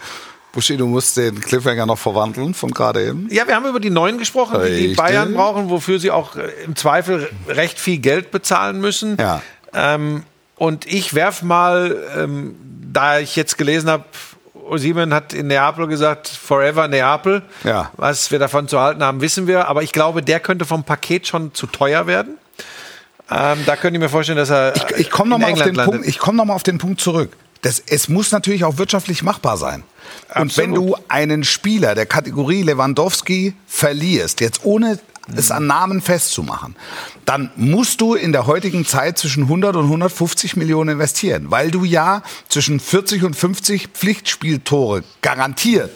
Buschi, du musst den Cliffhanger noch verwandeln von gerade eben. Ja, wir haben über die Neuen gesprochen, die die. Bayern brauchen, wofür sie auch äh, im Zweifel recht viel Geld bezahlen müssen. Ja. Ähm, und ich werf mal, ähm, da ich jetzt gelesen habe, Simon hat in Neapel gesagt, Forever Neapel. Ja. Was wir davon zu halten haben, wissen wir. Aber ich glaube, der könnte vom Paket schon zu teuer werden. Ähm, da könnte ich mir vorstellen, dass er. Ich, ich komme nochmal auf, den. Punkt- ich komm noch mal auf den Punkt zurück. Das, es muss natürlich auch wirtschaftlich machbar sein. Und wenn du einen Spieler der Kategorie Lewandowski verlierst, jetzt ohne es an Namen festzumachen, dann musst du in der heutigen Zeit zwischen 100 und 150 Millionen investieren, weil du ja zwischen 40 und 50 Pflichtspieltore garantiert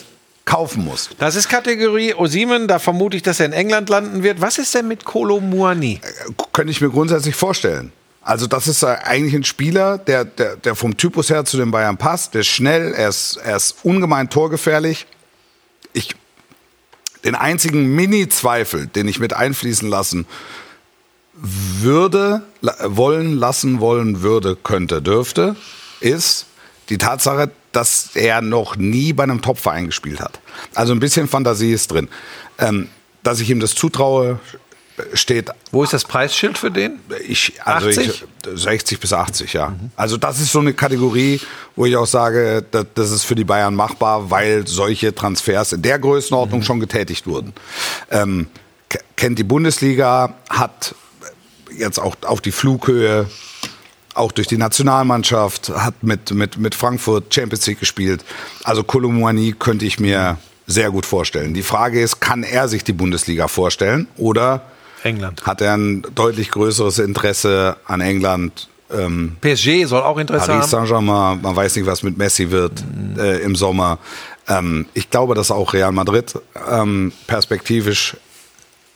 kaufen musst. Das ist Kategorie Osimen, da vermute ich, dass er in England landen wird. Was ist denn mit Kolo Muani? könnte ich mir grundsätzlich vorstellen. Also das ist äh, eigentlich ein Spieler, der, der, der vom Typus her zu den Bayern passt. Der ist schnell, er ist, er ist ungemein torgefährlich. Ich, den einzigen Mini-Zweifel, den ich mit einfließen lassen würde, wollen, lassen wollen würde, könnte, dürfte, ist die Tatsache, dass er noch nie bei einem Topverein gespielt hat. Also ein bisschen Fantasie ist drin. Ähm, dass ich ihm das zutraue, steht Wo ist das Preisschild für den? ich, also 80? Ich, 60 bis 80, ja. Also das ist so eine Kategorie, wo ich auch sage, das, ist für die Bayern machbar, weil solche Transfers in der Größenordnung schon getätigt wurden. Ähm, kennt die Bundesliga, hat jetzt auch auf die Flughöhe, auch durch die Nationalmannschaft, hat mit, mit, mit Frankfurt Champions League gespielt. Also Kolomouani könnte ich mir sehr gut vorstellen. Die Frage ist, kann er sich die Bundesliga vorstellen oder England. hat er ein deutlich größeres Interesse an England. Ähm, PSG soll auch Interesse Paris haben. Saint-Germain, man weiß nicht, was mit Messi wird äh, im Sommer. Ähm, ich glaube, dass auch Real Madrid ähm, perspektivisch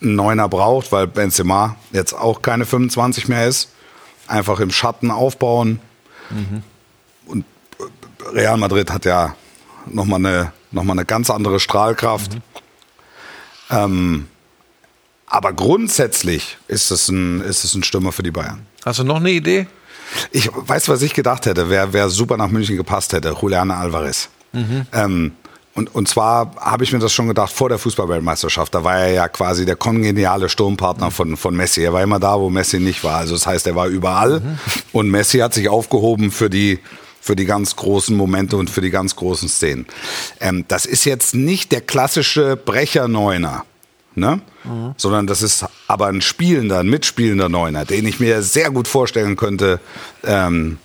einen Neuner braucht, weil Benzema jetzt auch keine 25 mehr ist. Einfach im Schatten aufbauen. Und äh, Real Madrid hat ja nochmal eine, noch mal eine ganz andere Strahlkraft. Ähm, aber grundsätzlich ist es, ein, ist es ein Stürmer für die Bayern. Hast du noch eine Idee? Ich weiß, was ich gedacht hätte, wer, wer super nach München gepasst hätte, Julian Alvarez. Ähm, und, und zwar habe ich mir das schon gedacht vor der Fußballweltmeisterschaft. Da war er ja quasi der kongeniale Sturmpartner von, von Messi. Er war immer da, wo Messi nicht war. Also das heißt, er war überall. Und Messi hat sich aufgehoben für die, für die ganz großen Momente und für die ganz großen Szenen. Ähm, das ist jetzt nicht der klassische Brecher-Neuner. Ne? Sondern das ist aber ein spielender, ein mitspielender Neuner, den ich mir sehr gut vorstellen könnte, ähm,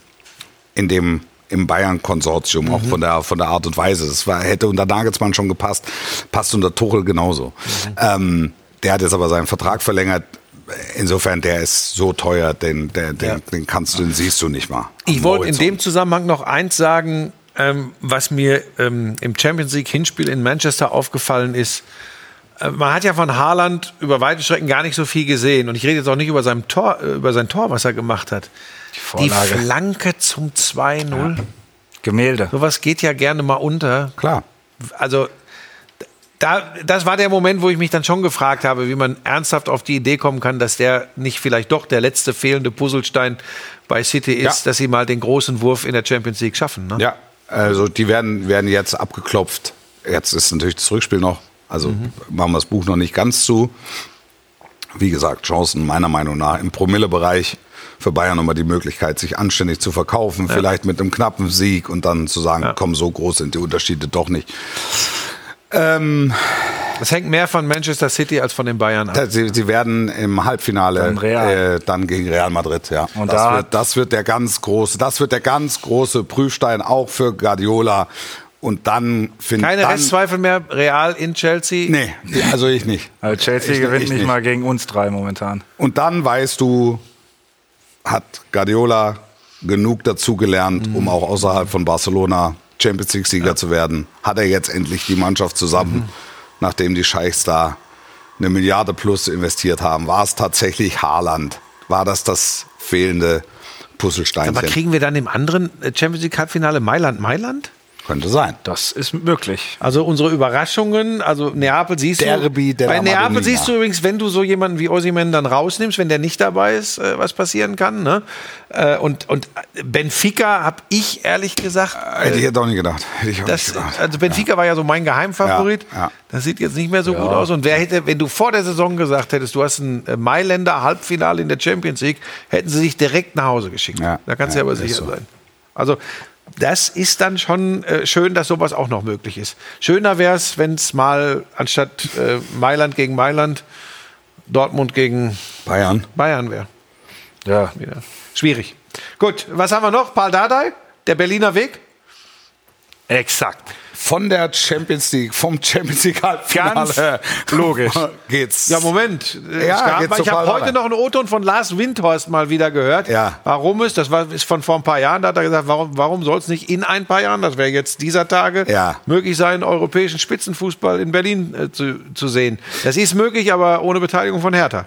in dem im Bayern-Konsortium, auch von der, von der Art und Weise. Das war, hätte unter Nagelsmann schon gepasst, passt unter Tuchel genauso. Ähm, der hat jetzt aber seinen Vertrag verlängert. Insofern, der ist so teuer, den, den, den, den kannst du, den siehst du nicht mal. Ich wollte in dem Zusammenhang noch eins sagen, ähm, was mir ähm, im Champions League Hinspiel in Manchester aufgefallen ist. Äh, Man hat ja von Haaland über weite Strecken gar nicht so viel gesehen. Und ich rede jetzt auch nicht über sein Tor, äh, über sein Tor, was er gemacht hat. Die, Vorlage. Flanke zum 2-0. Gemälde. Sowas geht ja gerne mal unter. Klar. Also da, das war der Moment, wo ich mich dann schon gefragt habe, wie man ernsthaft auf die Idee kommen kann, dass der nicht vielleicht doch der letzte fehlende Puzzlestein bei City ist, Ja. dass sie mal den großen Wurf in der Champions League schaffen. Ne? Ja, also die werden, werden jetzt abgeklopft. Jetzt ist natürlich das Rückspiel noch. Also machen wir das Buch noch nicht ganz zu. Wie gesagt, Chancen meiner Meinung nach im Promillebereich für Bayern nochmal die Möglichkeit, sich anständig zu verkaufen, vielleicht mit einem knappen Sieg und dann zu sagen, Ja. komm, so groß sind die Unterschiede doch nicht. Ähm, Das hängt mehr von Manchester City als von den Bayern ab. sie, sie werden im Halbfinale. Äh, dann gegen Real Madrid, ja. Und das, da- wird, das wird der ganz große, das wird der ganz große Prüfstein auch für Guardiola. Und dann finde Keine dann, Restzweifel mehr, Real in Chelsea. Nee, also ich nicht. Also Chelsea Ich- gewinnt ich nicht nicht. mal gegen uns drei momentan. Und dann weißt du, hat Guardiola genug dazugelernt, um auch außerhalb von Barcelona Champions League-Sieger zu werden. Hat er jetzt endlich die Mannschaft zusammen, nachdem die Scheichs da eine Milliarde plus investiert haben. War es tatsächlich Haaland? War das das fehlende Puzzlesteinchen? Aber kriegen wir dann im anderen Champions League Halbfinale Mailand Mailand? Könnte sein. Das ist möglich. Also unsere Überraschungen, also Neapel siehst Derby du. Bei Neapel Madonnina. siehst du übrigens, wenn du so jemanden wie Osimhen dann rausnimmst, wenn der nicht dabei ist, äh, was passieren kann. Ne? Äh, und, und Benfica habe ich ehrlich gesagt. Hätte ich jetzt auch nicht gedacht. Hätte ich auch Das, nicht gedacht. also Benfica war ja so mein Geheimfavorit. Ja, ja. Das sieht jetzt nicht mehr so gut aus. Und wer hätte, wenn du vor der Saison gesagt hättest, du hast ein äh, Mailänder Halbfinale in der Champions League, hätten sie sich direkt nach Hause geschickt. Ja, Da kannst du ja, aber sicher so. sein. Also das ist dann schon äh, schön, dass sowas auch noch möglich ist. Schöner wäre es, wenn es mal anstatt äh, Mailand gegen Mailand Dortmund gegen Bayern. Bayern wäre. Ja. Wieder. Schwierig. Gut, was haben wir noch? Paul Dardai, der Berliner Weg. Exakt. Von der Champions League, vom Champions League Halbfinale. logisch. Geht's. Ja, Moment. Ja, ich sofort habe heute weiter. noch einen O-Ton von Lars Windhorst mal wieder gehört. Ja. Warum es, das war, ist von vor ein paar Jahren, da hat er gesagt, warum, warum soll es nicht in ein paar Jahren, das wäre jetzt dieser Tage, Ja. möglich sein, europäischen Spitzenfußball in Berlin äh, zu, zu sehen. Das ist möglich, aber ohne Beteiligung von Hertha.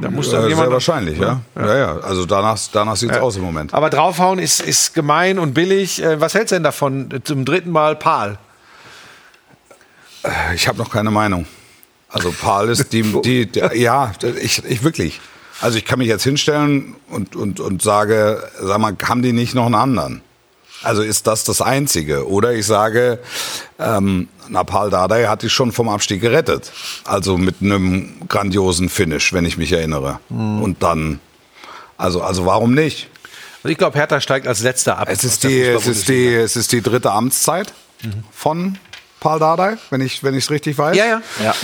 Da muss dann Ja, jemand sehr wahrscheinlich, ja. Ja, ja. Also danach, danach sieht es aus im Moment. Aber draufhauen ist, ist gemein und billig. Äh, Was hältst du denn davon? äh, Zum dritten Mal Pal. Ich habe noch keine Meinung. Also Paul ist die, die, der, ja, ich, ich wirklich. Also ich kann mich jetzt hinstellen und, und, und sage, sag mal, haben die nicht noch einen anderen? Also ist das das Einzige? Oder ich sage, ähm, Napal Dardai hat dich schon vom Abstieg gerettet. Also mit einem grandiosen Finish, wenn ich mich erinnere. Und dann, also, also warum nicht? Also ich glaube, Hertha steigt als letzter ab. Es ist die, es ist die, es ist die dritte Amtszeit von Paul Dardai, wenn ich wenn ich es richtig weiß. Ja, ja. Ja.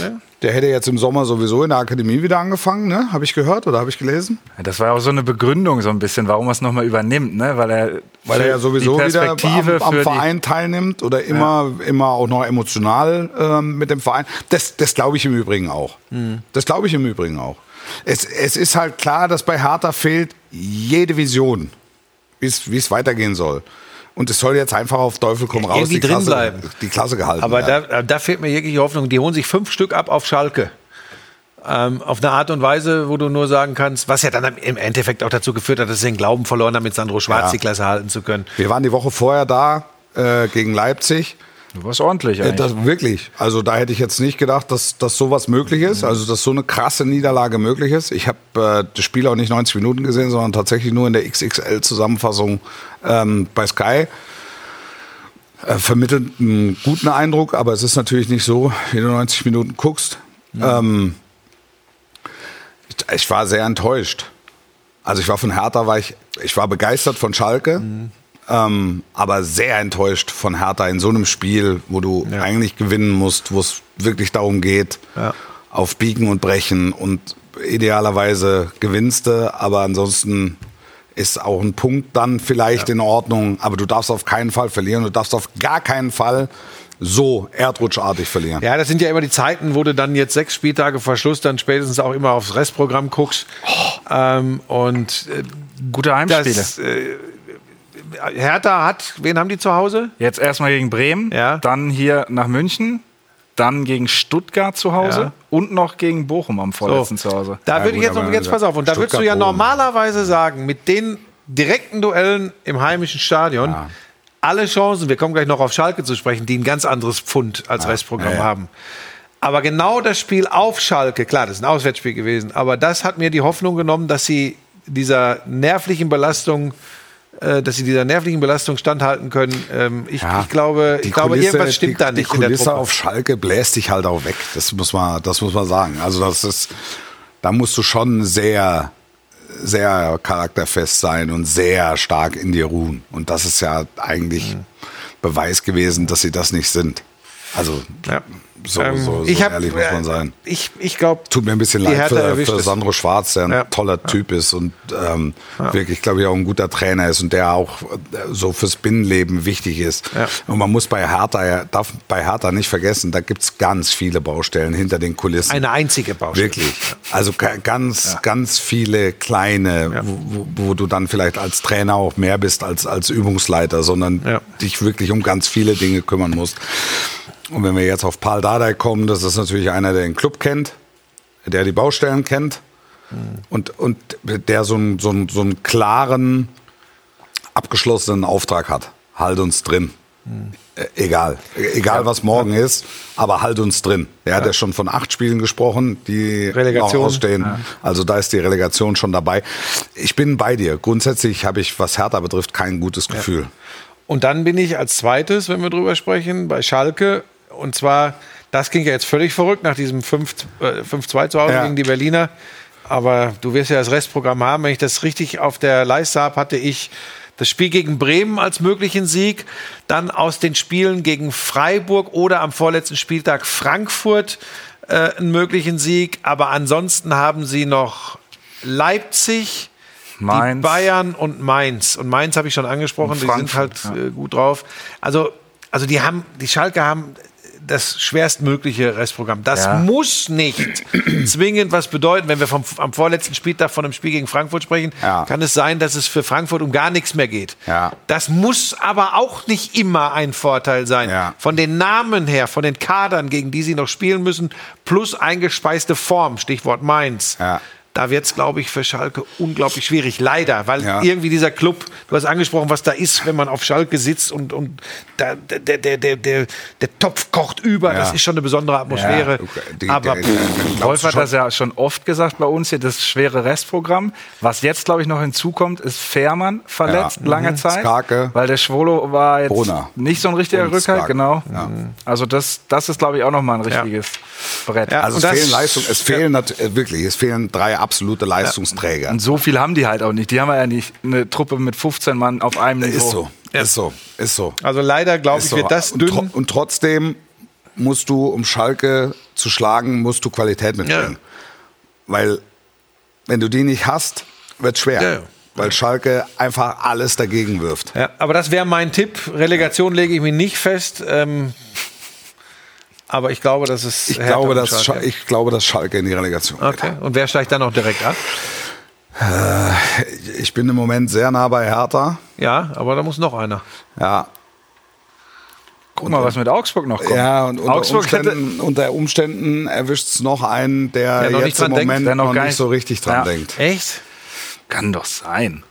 Der hätte jetzt im Sommer sowieso in der Akademie wieder angefangen, ne? Habe ich gehört oder habe ich gelesen? Das war auch so eine Begründung so ein bisschen, warum er es nochmal übernimmt, ne? Weil er, Weil er ja sowieso wieder am, am Verein teilnimmt oder immer, immer auch noch emotional ähm, mit dem Verein. Das, das glaube ich im Übrigen auch. Mhm. Das glaube ich im Übrigen auch. Es, es ist halt klar, dass bei Hertha fehlt jede Vision, wie es weitergehen soll. Und es soll jetzt einfach auf Teufel komm raus die Klasse, bleiben. die Klasse gehalten Aber werden. da, da fehlt mir jegliche Hoffnung. Die holen sich fünf Stück ab auf Schalke. Ähm, auf eine Art und Weise, wo du nur sagen kannst, was ja dann im Endeffekt auch dazu geführt hat, dass sie den Glauben verloren haben, mit Sandro Schwarz Ja. die Klasse halten zu können. Wir waren die Woche vorher da äh, gegen Leipzig. Du warst ordentlich eigentlich. Das, wirklich. Also da hätte ich jetzt nicht gedacht, dass, dass sowas möglich ist. Also dass so eine krasse Niederlage möglich ist. Ich habe äh, das Spiel auch nicht 90 Minuten gesehen, sondern tatsächlich nur in der XXL-Zusammenfassung ähm, bei Sky. Äh, vermittelt einen guten Eindruck, aber es ist natürlich nicht so, wie du 90 Minuten guckst. Ähm, ich, ich war sehr enttäuscht. Also ich war von Hertha, war ich, ich war begeistert von Schalke, ähm, aber sehr enttäuscht von Hertha in so einem Spiel, wo du eigentlich gewinnen musst, wo es wirklich darum geht, Ja. auf Biegen und Brechen und idealerweise gewinnst du, aber ansonsten ist auch ein Punkt dann vielleicht in Ordnung, aber du darfst auf keinen Fall verlieren, du darfst auf gar keinen Fall so erdrutschartig verlieren. Ja, das sind ja immer die Zeiten, wo du dann jetzt sechs Spieltage vor Schluss dann spätestens auch immer aufs Restprogramm guckst. Ähm, und äh, Gute Heimspiele. das, äh, Hertha hat, wen haben die zu Hause? Jetzt erstmal gegen Bremen, Ja. dann hier nach München, dann gegen Stuttgart zu Hause Ja. und noch gegen Bochum am vorletzten zu Hause. Da Ja, würde ich jetzt noch, jetzt pass auf, und da würdest du ja normalerweise sagen, mit den direkten Duellen im heimischen Stadion, alle Chancen, wir kommen gleich noch auf Schalke zu sprechen, die ein ganz anderes Pfund als Restprogramm ja, ja. haben. Aber genau das Spiel auf Schalke, klar, das ist ein Auswärtsspiel gewesen, aber das hat mir die Hoffnung genommen, dass sie dieser nervlichen Belastung äh, dass sie dieser nervlichen Belastung standhalten können. Ähm, ich, Ja, ich glaube, ich glaube Kulisse- irgendwas stimmt die, da nicht Die in der Kulisse auf Schalke bläst dich halt auch weg. Das muss man, das muss man sagen. Also das ist, da musst du schon sehr, sehr charakterfest sein und sehr stark in dir ruhen. Und das ist ja eigentlich Mhm. Beweis gewesen, dass sie das nicht sind. Also Ja. so, Ähm, so, so ich hab, ehrlich muss man äh, sein. Ich, ich glaube, Tut mir ein bisschen leid für, für. Sandro Schwarz, der ein Ja. toller Typ ist und ähm, wirklich, glaube ich, auch ein guter Trainer ist und der auch äh, so fürs Binnenleben wichtig ist. Ja. Und man muss bei Hertha, ja- darf bei Hertha nicht vergessen, da gibt es ganz viele Baustellen hinter den Kulissen. Eine einzige Baustelle. Wirklich. Also ga- ganz, ganz viele kleine, wo, wo- du dann vielleicht als Trainer auch mehr bist als als Übungsleiter, sondern Ja. dich wirklich um ganz viele Dinge kümmern musst. Und wenn wir jetzt auf Paul Dardai kommen, das ist natürlich einer, der den Club kennt, der die Baustellen kennt und, und der so einen, so, einen, so einen klaren, abgeschlossenen Auftrag hat. Halt uns drin. Äh, Egal. E- Egal, was morgen ist, aber halt uns drin. Er hat ja schon von acht Spielen gesprochen, die Relegation. noch ausstehen. Also da ist die Relegation schon dabei. Ich bin bei dir. Grundsätzlich habe ich, was Hertha betrifft, kein gutes Gefühl. Und dann bin ich als zweites, wenn wir drüber sprechen, bei Schalke. Und zwar, das ging ja jetzt völlig verrückt nach diesem 5 äh, 5-2 zu Hause Ja. gegen die Berliner. Aber du wirst ja das Restprogramm haben. Wenn ich das richtig auf der Leiste habe, hatte ich das Spiel gegen Bremen als möglichen Sieg. Dann aus den Spielen gegen Freiburg oder am vorletzten Spieltag Frankfurt äh, einen möglichen Sieg. Aber ansonsten haben sie noch Leipzig, die Mainz. Bayern und Mainz. Und Mainz habe ich schon angesprochen, die sind halt äh, gut drauf. Also, also die haben, die Schalke haben das schwerstmögliche Restprogramm. Das Ja. muss nicht zwingend was bedeuten. Wenn wir vom, am vorletzten Spieltag von einem Spiel gegen Frankfurt sprechen, Ja. kann es sein, dass es für Frankfurt um gar nichts mehr geht. Ja. Das muss aber auch nicht immer ein Vorteil sein. Ja. Von den Namen her, von den Kadern, gegen die sie noch spielen müssen, plus eingespeiste Form, Stichwort Mainz. Da wird es, glaube ich, für Schalke unglaublich schwierig. Leider, weil Ja. irgendwie dieser Club, du hast angesprochen, was da ist, wenn man auf Schalke sitzt und, und da, der, der, der, der, der Topf kocht über. Ja. Das ist schon eine besondere Atmosphäre. Ja, die- Aber pff, Wolf hat das ja schon oft gesagt bei uns hier, das schwere Restprogramm. Was jetzt, glaube ich, noch hinzukommt, ist Fährmann verletzt, Ja. lange Mhm. Zeit. Skarke. Weil der Schwolo war jetzt Brunner. nicht so ein richtiger Und Rückhalt, Skarke. genau. Ja. Also das, das ist, glaube ich, auch noch mal ein richtiges Brett. Ja. Also Und es fehlen Leistung, es fehlen nat- äh, wirklich, es fehlen drei absolute Leistungsträger. Und so viel haben die halt auch nicht. Die haben ja nicht eine Truppe mit 15 Mann auf einem Niveau. Ist so, ist so, ist so. also leider, glaube ich, so. wird das und, dünn. tro und trotzdem musst du, um Schalke zu schlagen, musst du Qualität mitbringen. Weil, wenn du die nicht hast, wird schwer. Ja, ja. Weil Schalke einfach alles dagegen wirft. Ja, aber das wäre mein Tipp. Relegation lege ich mir nicht fest. Ähm, aber ich glaube, dass es. Ich Hertha glaube, und dass Schalke- ich glaube, dass Schalke in die Relegation Okay. Und wer steigt dann noch direkt ab? geht. Ich bin im Moment sehr nah bei Hertha. Ja, aber da muss noch einer. Ja, Guck mal, was mit Augsburg noch kommt. ja und unter Augsburg hätte, Umständen, unter Umständen erwischt es noch einen, der, Der noch nicht jetzt im dran denkt, Moment der noch noch, nicht so richtig dran Ja. denkt. Echt? kann doch sein.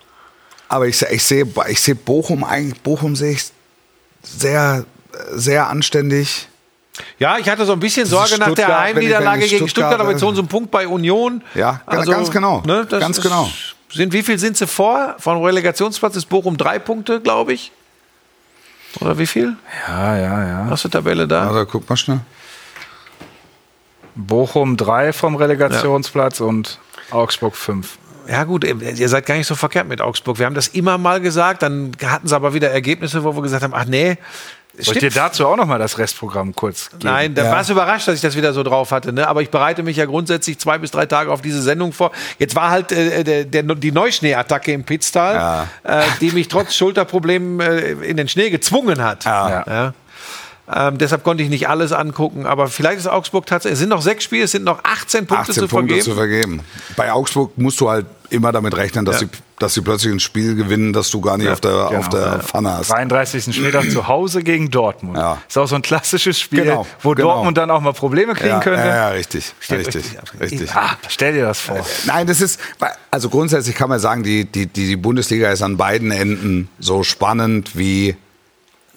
Aber ich, ich sehe ich sehe Bochum eigentlich, Bochum sehe ich sehr, sehr anständig. Ja, ich hatte so ein bisschen Sorge nach der Stuttgart, Heimniederlage gegen Stuttgart, Stuttgart- aber jetzt holen sie einen Punkt bei Union. Ja, ganz genau. Ne, das Ganz ist, genau. Sind, wie viel sind sie vor? Von Relegationsplatz ist Bochum drei Punkte, glaube ich. Oder wie viel? Ja, ja, ja. Hast du Tabelle da? Also guck mal schnell. Bochum 3 vom Relegationsplatz und Augsburg 5. Ja gut, ihr seid gar nicht so verkehrt mit Augsburg. Wir haben das immer mal gesagt, dann hatten sie aber wieder Ergebnisse, wo wir gesagt haben, ach nee, Soll ich dir dazu auch noch mal das Restprogramm kurz geben? Nein, da Ja. war es überrascht, dass ich das wieder so drauf hatte. Ne? Aber ich bereite mich ja grundsätzlich zwei bis drei Tage auf diese Sendung vor. Jetzt war halt äh, der, der, die Neuschneeattacke im Pitztal, Ja. äh, die mich trotz Schulterproblemen äh, in den Schnee gezwungen hat. Ja. Ja. Ähm, deshalb konnte ich nicht alles angucken. Aber vielleicht ist Augsburg tatsächlich. Es sind noch sechs Spiele, es sind noch 18 Punkte 18 zu Punkte vergeben. zu vergeben. Bei Augsburg musst du halt immer damit rechnen, dass, Ja. sie, dass sie plötzlich ein Spiel gewinnen, das du gar nicht auf der, genau, auf der Pfanne hast. 33. Spieltag zu Hause gegen Dortmund. Ja. Ist auch so ein klassisches Spiel, Genau, wo genau. Dortmund dann auch mal Probleme kriegen Ja, könnte. ja, ja, richtig. Stimmt, Richtig, richtig. richtig. Ah, stell dir das vor. Nein, das ist, also grundsätzlich kann man sagen, die, die, die Bundesliga ist an beiden Enden so spannend wie,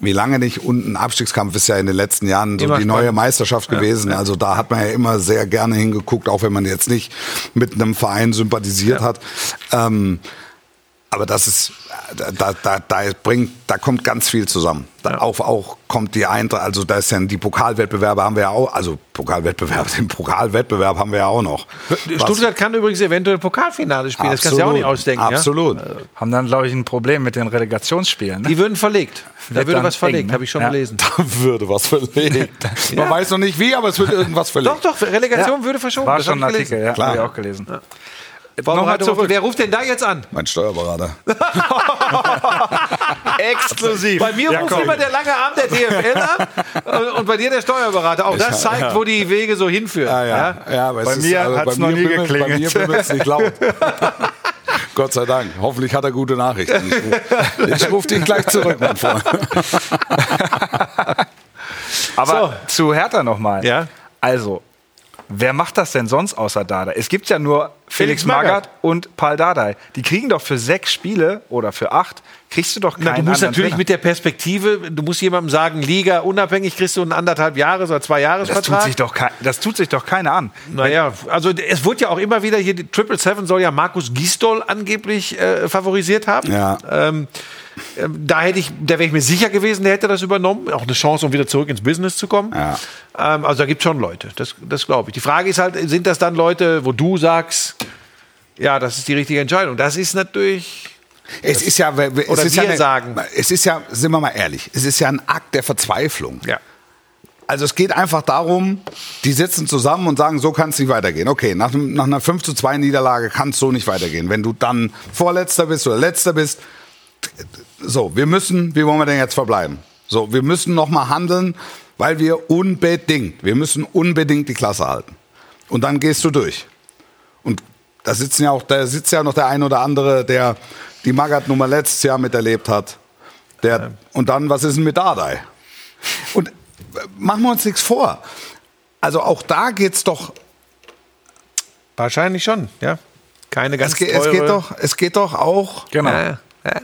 wie lange nicht. Und ein Abstiegskampf ist ja in den letzten Jahren so Immer die neue. Meisterschaft gewesen. Also da hat man ja immer sehr gerne hingeguckt, auch wenn man jetzt nicht mit einem Verein sympathisiert hat. Ähm, aber das ist, da, da, da bringt, da kommt ganz viel zusammen. Da auch, auch kommt die Eintracht, also da ist ja die Pokalwettbewerbe haben wir ja auch, also Pokalwettbewerb, den Pokalwettbewerb haben wir ja auch noch. Stuttgart kann übrigens eventuell Pokalfinale spielen. Das kannst du ja auch nicht ausdenken. Absolut. Ja? Haben dann, glaube ich, ein Problem mit den Relegationsspielen. Ne? Die würden verlegt. Da würde was verlegt, ne? habe ich schon Ja. gelesen. würde was verlegt. Man weiß noch nicht wie, aber es wird irgendwas verlegt. Doch, doch, Relegation würde verschoben. War das schon ein Artikel, gelesen. ja, Klar. habe ich auch gelesen. Vorbereitung zurück. Wer ruft denn da jetzt an? Mein Steuerberater. Exklusiv. Bei mir Ja, ruft komm. immer der lange Arm der DFL an und bei dir der Steuerberater. Auch das zeigt, wo die Wege so hinführen. Ah, ja. ja. aber es Bei ist- mir also hat's bei noch mir nie bimmelt- Bei mir geklingelt. bimmelt es nicht laut. Gott sei Dank. Hoffentlich hat er gute Nachrichten. Ich rufe ruf dich gleich zurück, mein Freund. Aber zu Hertha nochmal. Ja. Also, wer macht das denn sonst außer Dardai? Es gibt ja nur Felix, Felix Magath. Und Paul Dardai. Die kriegen doch für sechs Spiele oder für acht, kriegst du doch keinen Na, du musst natürlich Trainer. mit der Perspektive, du musst jemandem sagen, Liga unabhängig kriegst du einen anderthalb Jahres- oder zwei das Jahresvertrag. tut, sich doch kei- das tut sich doch keiner an. Naja, also es wurde ja auch immer wieder hier, die Triple Seven soll ja Markus Gisdol angeblich äh, favorisiert haben. Ja. Ähm, da hätte ich, da wäre ich mir sicher gewesen, der hätte das übernommen. Auch eine Chance, um wieder zurück ins Business zu kommen. Ja. Ähm, also da gibt es schon Leute, das, das glaube ich. Die Frage ist halt, sind das dann Leute, wo du sagst, ja, das ist die richtige Entscheidung? Das ist natürlich. Es ist ja, es Oder ist wir ja eine, sagen. es ist ja, sind wir mal ehrlich, es ist ja ein Akt der Verzweiflung. Ja. Also es geht einfach darum, die sitzen zusammen und sagen, so kann es nicht weitergehen. Okay, nach, nach einer 5 zu 2 Niederlage kann es so nicht weitergehen. Wenn du dann Vorletzter bist oder Letzter bist, so, wir müssen, wie wollen wir denn jetzt verbleiben? So, wir müssen nochmal handeln, weil wir unbedingt, wir müssen unbedingt die Klasse halten. Und dann gehst du durch. Und da sitzen ja auch, da sitzt ja noch der ein oder andere, der die Magath-Nummer letztes Jahr miterlebt hat. Der, und dann, was ist denn mit Dardai? Und machen wir uns nichts vor. Also auch da geht's doch, Wahrscheinlich schon, ja. Keine ganz es geht, es teure- geht doch, es geht doch auch, Genau. Ja, ja.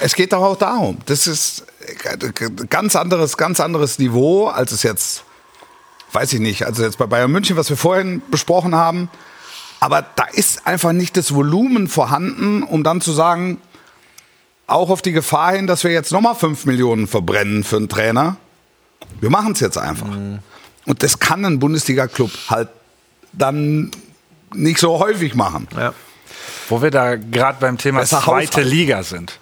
Es geht doch auch darum. Das ist ganz anderes, ganz anderes Niveau, als es jetzt, weiß ich nicht, also jetzt bei Bayern München, was wir vorhin besprochen haben. Aber da ist einfach nicht das Volumen vorhanden, um dann zu sagen, auch auf die Gefahr hin, dass wir jetzt nochmal 5 Millionen verbrennen für einen Trainer. Wir machen es jetzt einfach. Und das kann ein Bundesliga-Club halt dann nicht so häufig machen. Ja. Wo wir da gerade beim Thema zweite. Liga sind.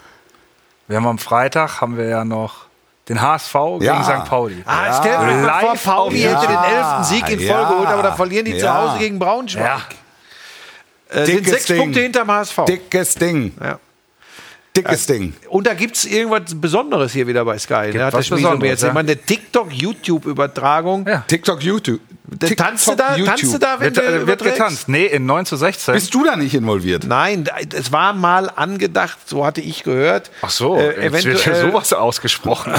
Wir haben am Freitag haben wir ja noch Den HSV Ja. gegen St. Pauli. Ah, stell dir mal vor, Pauli auf hätte den elften Sieg in Ja. Folge geholt, aber da verlieren die zu Ja. Hause gegen Braunschweig. Ja. Äh, sind sechs Ding. Punkte hinterm HSV. Dickes Ding. Ja. Dickes Ding. Und da gibt es irgendwas Besonderes hier wieder bei Sky. Ne? Hat was Besonderes, jetzt. ja. Ich meine, der TikTok-YouTube-Übertragung. Ja. TikTok, YouTube. Da Tanzt du da, tanzt du da, wenn Wird, du äh, wird getanzt. Nee, in 9 zu 16. Bist du da nicht involviert? Nein, es war mal angedacht, so hatte ich gehört. Ach so, äh, jetzt wird eventuell, ja sowas ausgesprochen.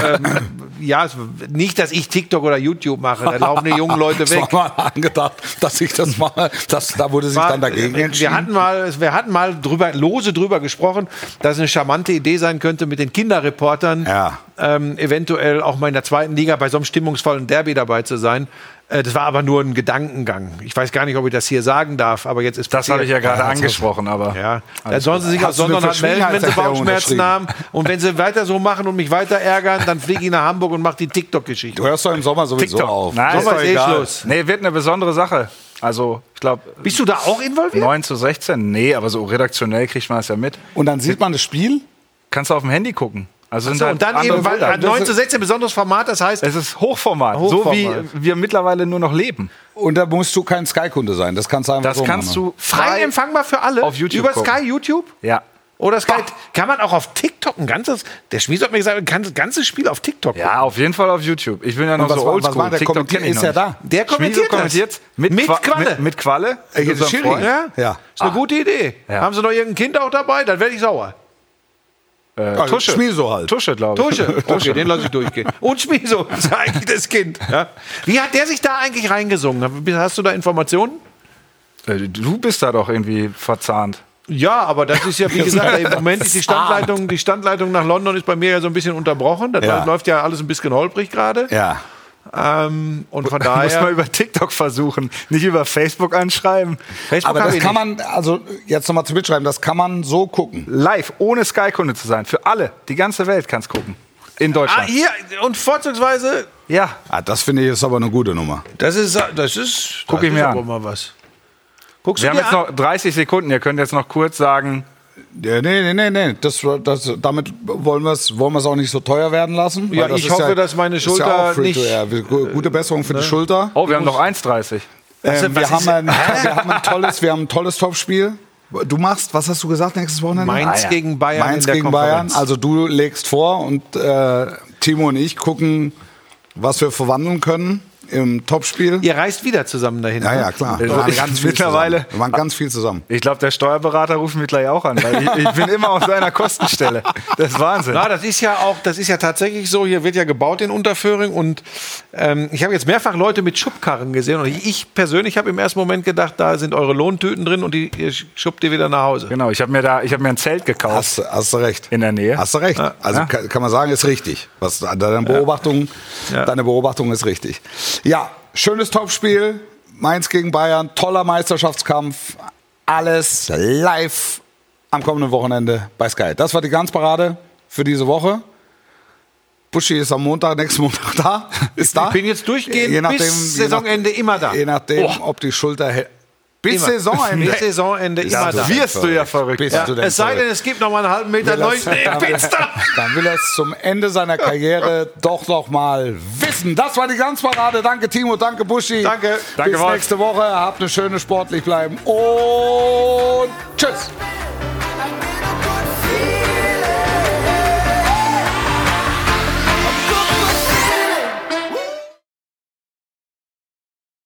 ja, es- nicht, dass ich TikTok oder YouTube mache, da laufen die jungen Leute Es weg. war mal angedacht, dass ich das mal, dass, da wurde sich War- dann dagegen wir, entschieden. wir hatten mal, wir hatten mal drüber, lose drüber gesprochen, dass es eine charmante Idee sein könnte, mit den Kinderreportern Ja. Ähm, eventuell auch mal in der zweiten Liga bei so einem stimmungsvollen Derby dabei zu sein. Äh, das war aber nur ein Gedankengang. Ich weiß gar nicht, ob ich das hier sagen darf, aber jetzt ist das habe ich ja gerade Ja, das- angesprochen, aber. Ja, dann sollen sie sich aus Sondern melden, wenn sie Bauchschmerzen haben. Und wenn sie weiter so machen und mich weiter ärgern, dann fliege ich nach Hamburg und mache die TikTok-Geschichte. Du hörst doch im Sommer sowieso TikTok. auf. Nein, Ist Sommer doch ist eh egal. Schluss. Nee, wird eine besondere Sache. Also, ich glaube, Bist du da auch involviert? 9 zu 16? Nee, aber so redaktionell kriegt man das ja mit. Und dann sieht man das Spiel. Kannst du auf dem Handy gucken. Also sind So, halt und dann eben, weil Bilder. äh, 9 zu 16 besonderes Format, das heißt, Es ist Hochformat, so Hochformat. wie wir mittlerweile nur noch leben. Und da musst du kein Sky-Kunde sein. Das kannst du einfach Das so kannst machen. du frei empfangbar für alle. auf YouTube Über gucken. Sky YouTube? Ja. Oder Sky, kann man auch auf TikTok ein ganzes, der Schmies hat mir gesagt, ein ganzes, ganzes Spiel auf TikTok gucken. Ja, auf jeden Fall auf YouTube. Ich bin ja noch was, so oldschool. der TikTok kommentiert? Ist noch nicht. da? Der kommentiert, kommentiert das. mit, Mit Qua- Qualle. Mit, mit Qualle. Äh. Ja? Ja. Ist eine gute Idee. Ja. Haben sie noch irgendein Kind auch dabei? Dann werde ich sauer. Äh, Also, Tusche. Schmieso halt. Tusche, glaube ich. Tusche. Okay, den lasse ich durchgehen. Und Schmieso ist eigentlich das Kind. Ja. Wie hat der sich da eigentlich reingesungen? Hast du da Informationen? Äh, Du bist da doch irgendwie verzahnt. Ja, aber das ist ja, wie gesagt, im Moment ist die Standleitung, die Standleitung nach London ist bei mir ja so ein bisschen unterbrochen. Das Ja. läuft ja alles ein bisschen holprig gerade. Ja. Ähm, und von Muss man daher. über TikTok versuchen, nicht über Facebook anschreiben. Facebook Aber das kann nicht. man, also jetzt nochmal zu mitschreiben, das kann man so gucken. Live, ohne Sky-Kunde zu sein. Für alle. Die ganze Welt kann es gucken. In Ah, Deutschland. hier, und vorzugsweise, ja. Ah, das finde ich ist aber eine gute Nummer. das ist, das ist, Guck das ich mir ist an. aber mal was. Guckst Wir du haben jetzt an? noch 30 Sekunden. Ihr könnt jetzt noch kurz sagen, Ja, nee, nee, nee, nee. Das, das, damit wollen wir es wollen wir's auch nicht so teuer werden lassen. Ja, ich ist hoffe, dass meine ist Schulter ja auch free nicht- to air. Gu- Gute Besserung für die Schulter. oh, wir haben noch 1,30. Ähm, wir, was haben ein, wir haben ein tolles, wir haben ein tolles Topspiel. Du machst, was hast du gesagt nächstes Wochenende? Mainz ja. gegen Bayern Mainz in der gegen Bayern. Konferenz. Also du legst vor und äh, Timo und ich gucken, was wir verwandeln können im Topspiel. Ihr reist wieder zusammen dahin. Ja, ne? ja, klar. Wir waren ich- ganz viel mittlerweile- zusammen. Wir waren ganz viel zusammen. Ich glaube, der Steuerberater ruft mich gleich auch an, weil ich, ich bin immer auf seiner Kostenstelle. Das ist Wahnsinn. Na, das ist ja auch, das ist ja tatsächlich so. Hier wird ja gebaut in Unterföhring und ähm, ich habe jetzt mehrfach Leute mit Schubkarren gesehen und ich persönlich habe im ersten Moment gedacht, da sind eure Lohntüten drin und die ihr schubbt ihr wieder nach Hause. Genau, ich habe mir da, ich habe mir ein Zelt gekauft. Hast, hast du recht. In der Nähe? Hast du recht. Also Ja. kann, kann man sagen, ist richtig. Was, deine, Beobachtung, Ja. deine Beobachtung ist richtig. Ja, schönes Topspiel. Mainz gegen Bayern. Toller Meisterschaftskampf. Alles live am kommenden Wochenende bei Sky. Das war die Ganzparade für diese Woche. Buschi ist am Montag, nächsten Montag da. Ist da. Ich bin jetzt durchgehend Je nachdem, bis je nach- Saisonende immer da. Je nachdem, ob die Schulter. Bis Immer. Saisonende. Bis Saisonende immer da. wirst du ja verrückt. Ja, du es sei denn, es gibt noch mal einen halben Meter Will neu. er's- Nee, dann, will, er es zum Ende seiner Karriere doch noch mal wissen. Das war die Ganzparade. Danke Timo, danke Buschi. Danke. Danke, Bis Wolf. nächste Woche. Habt eine schöne sportlich bleiben und tschüss.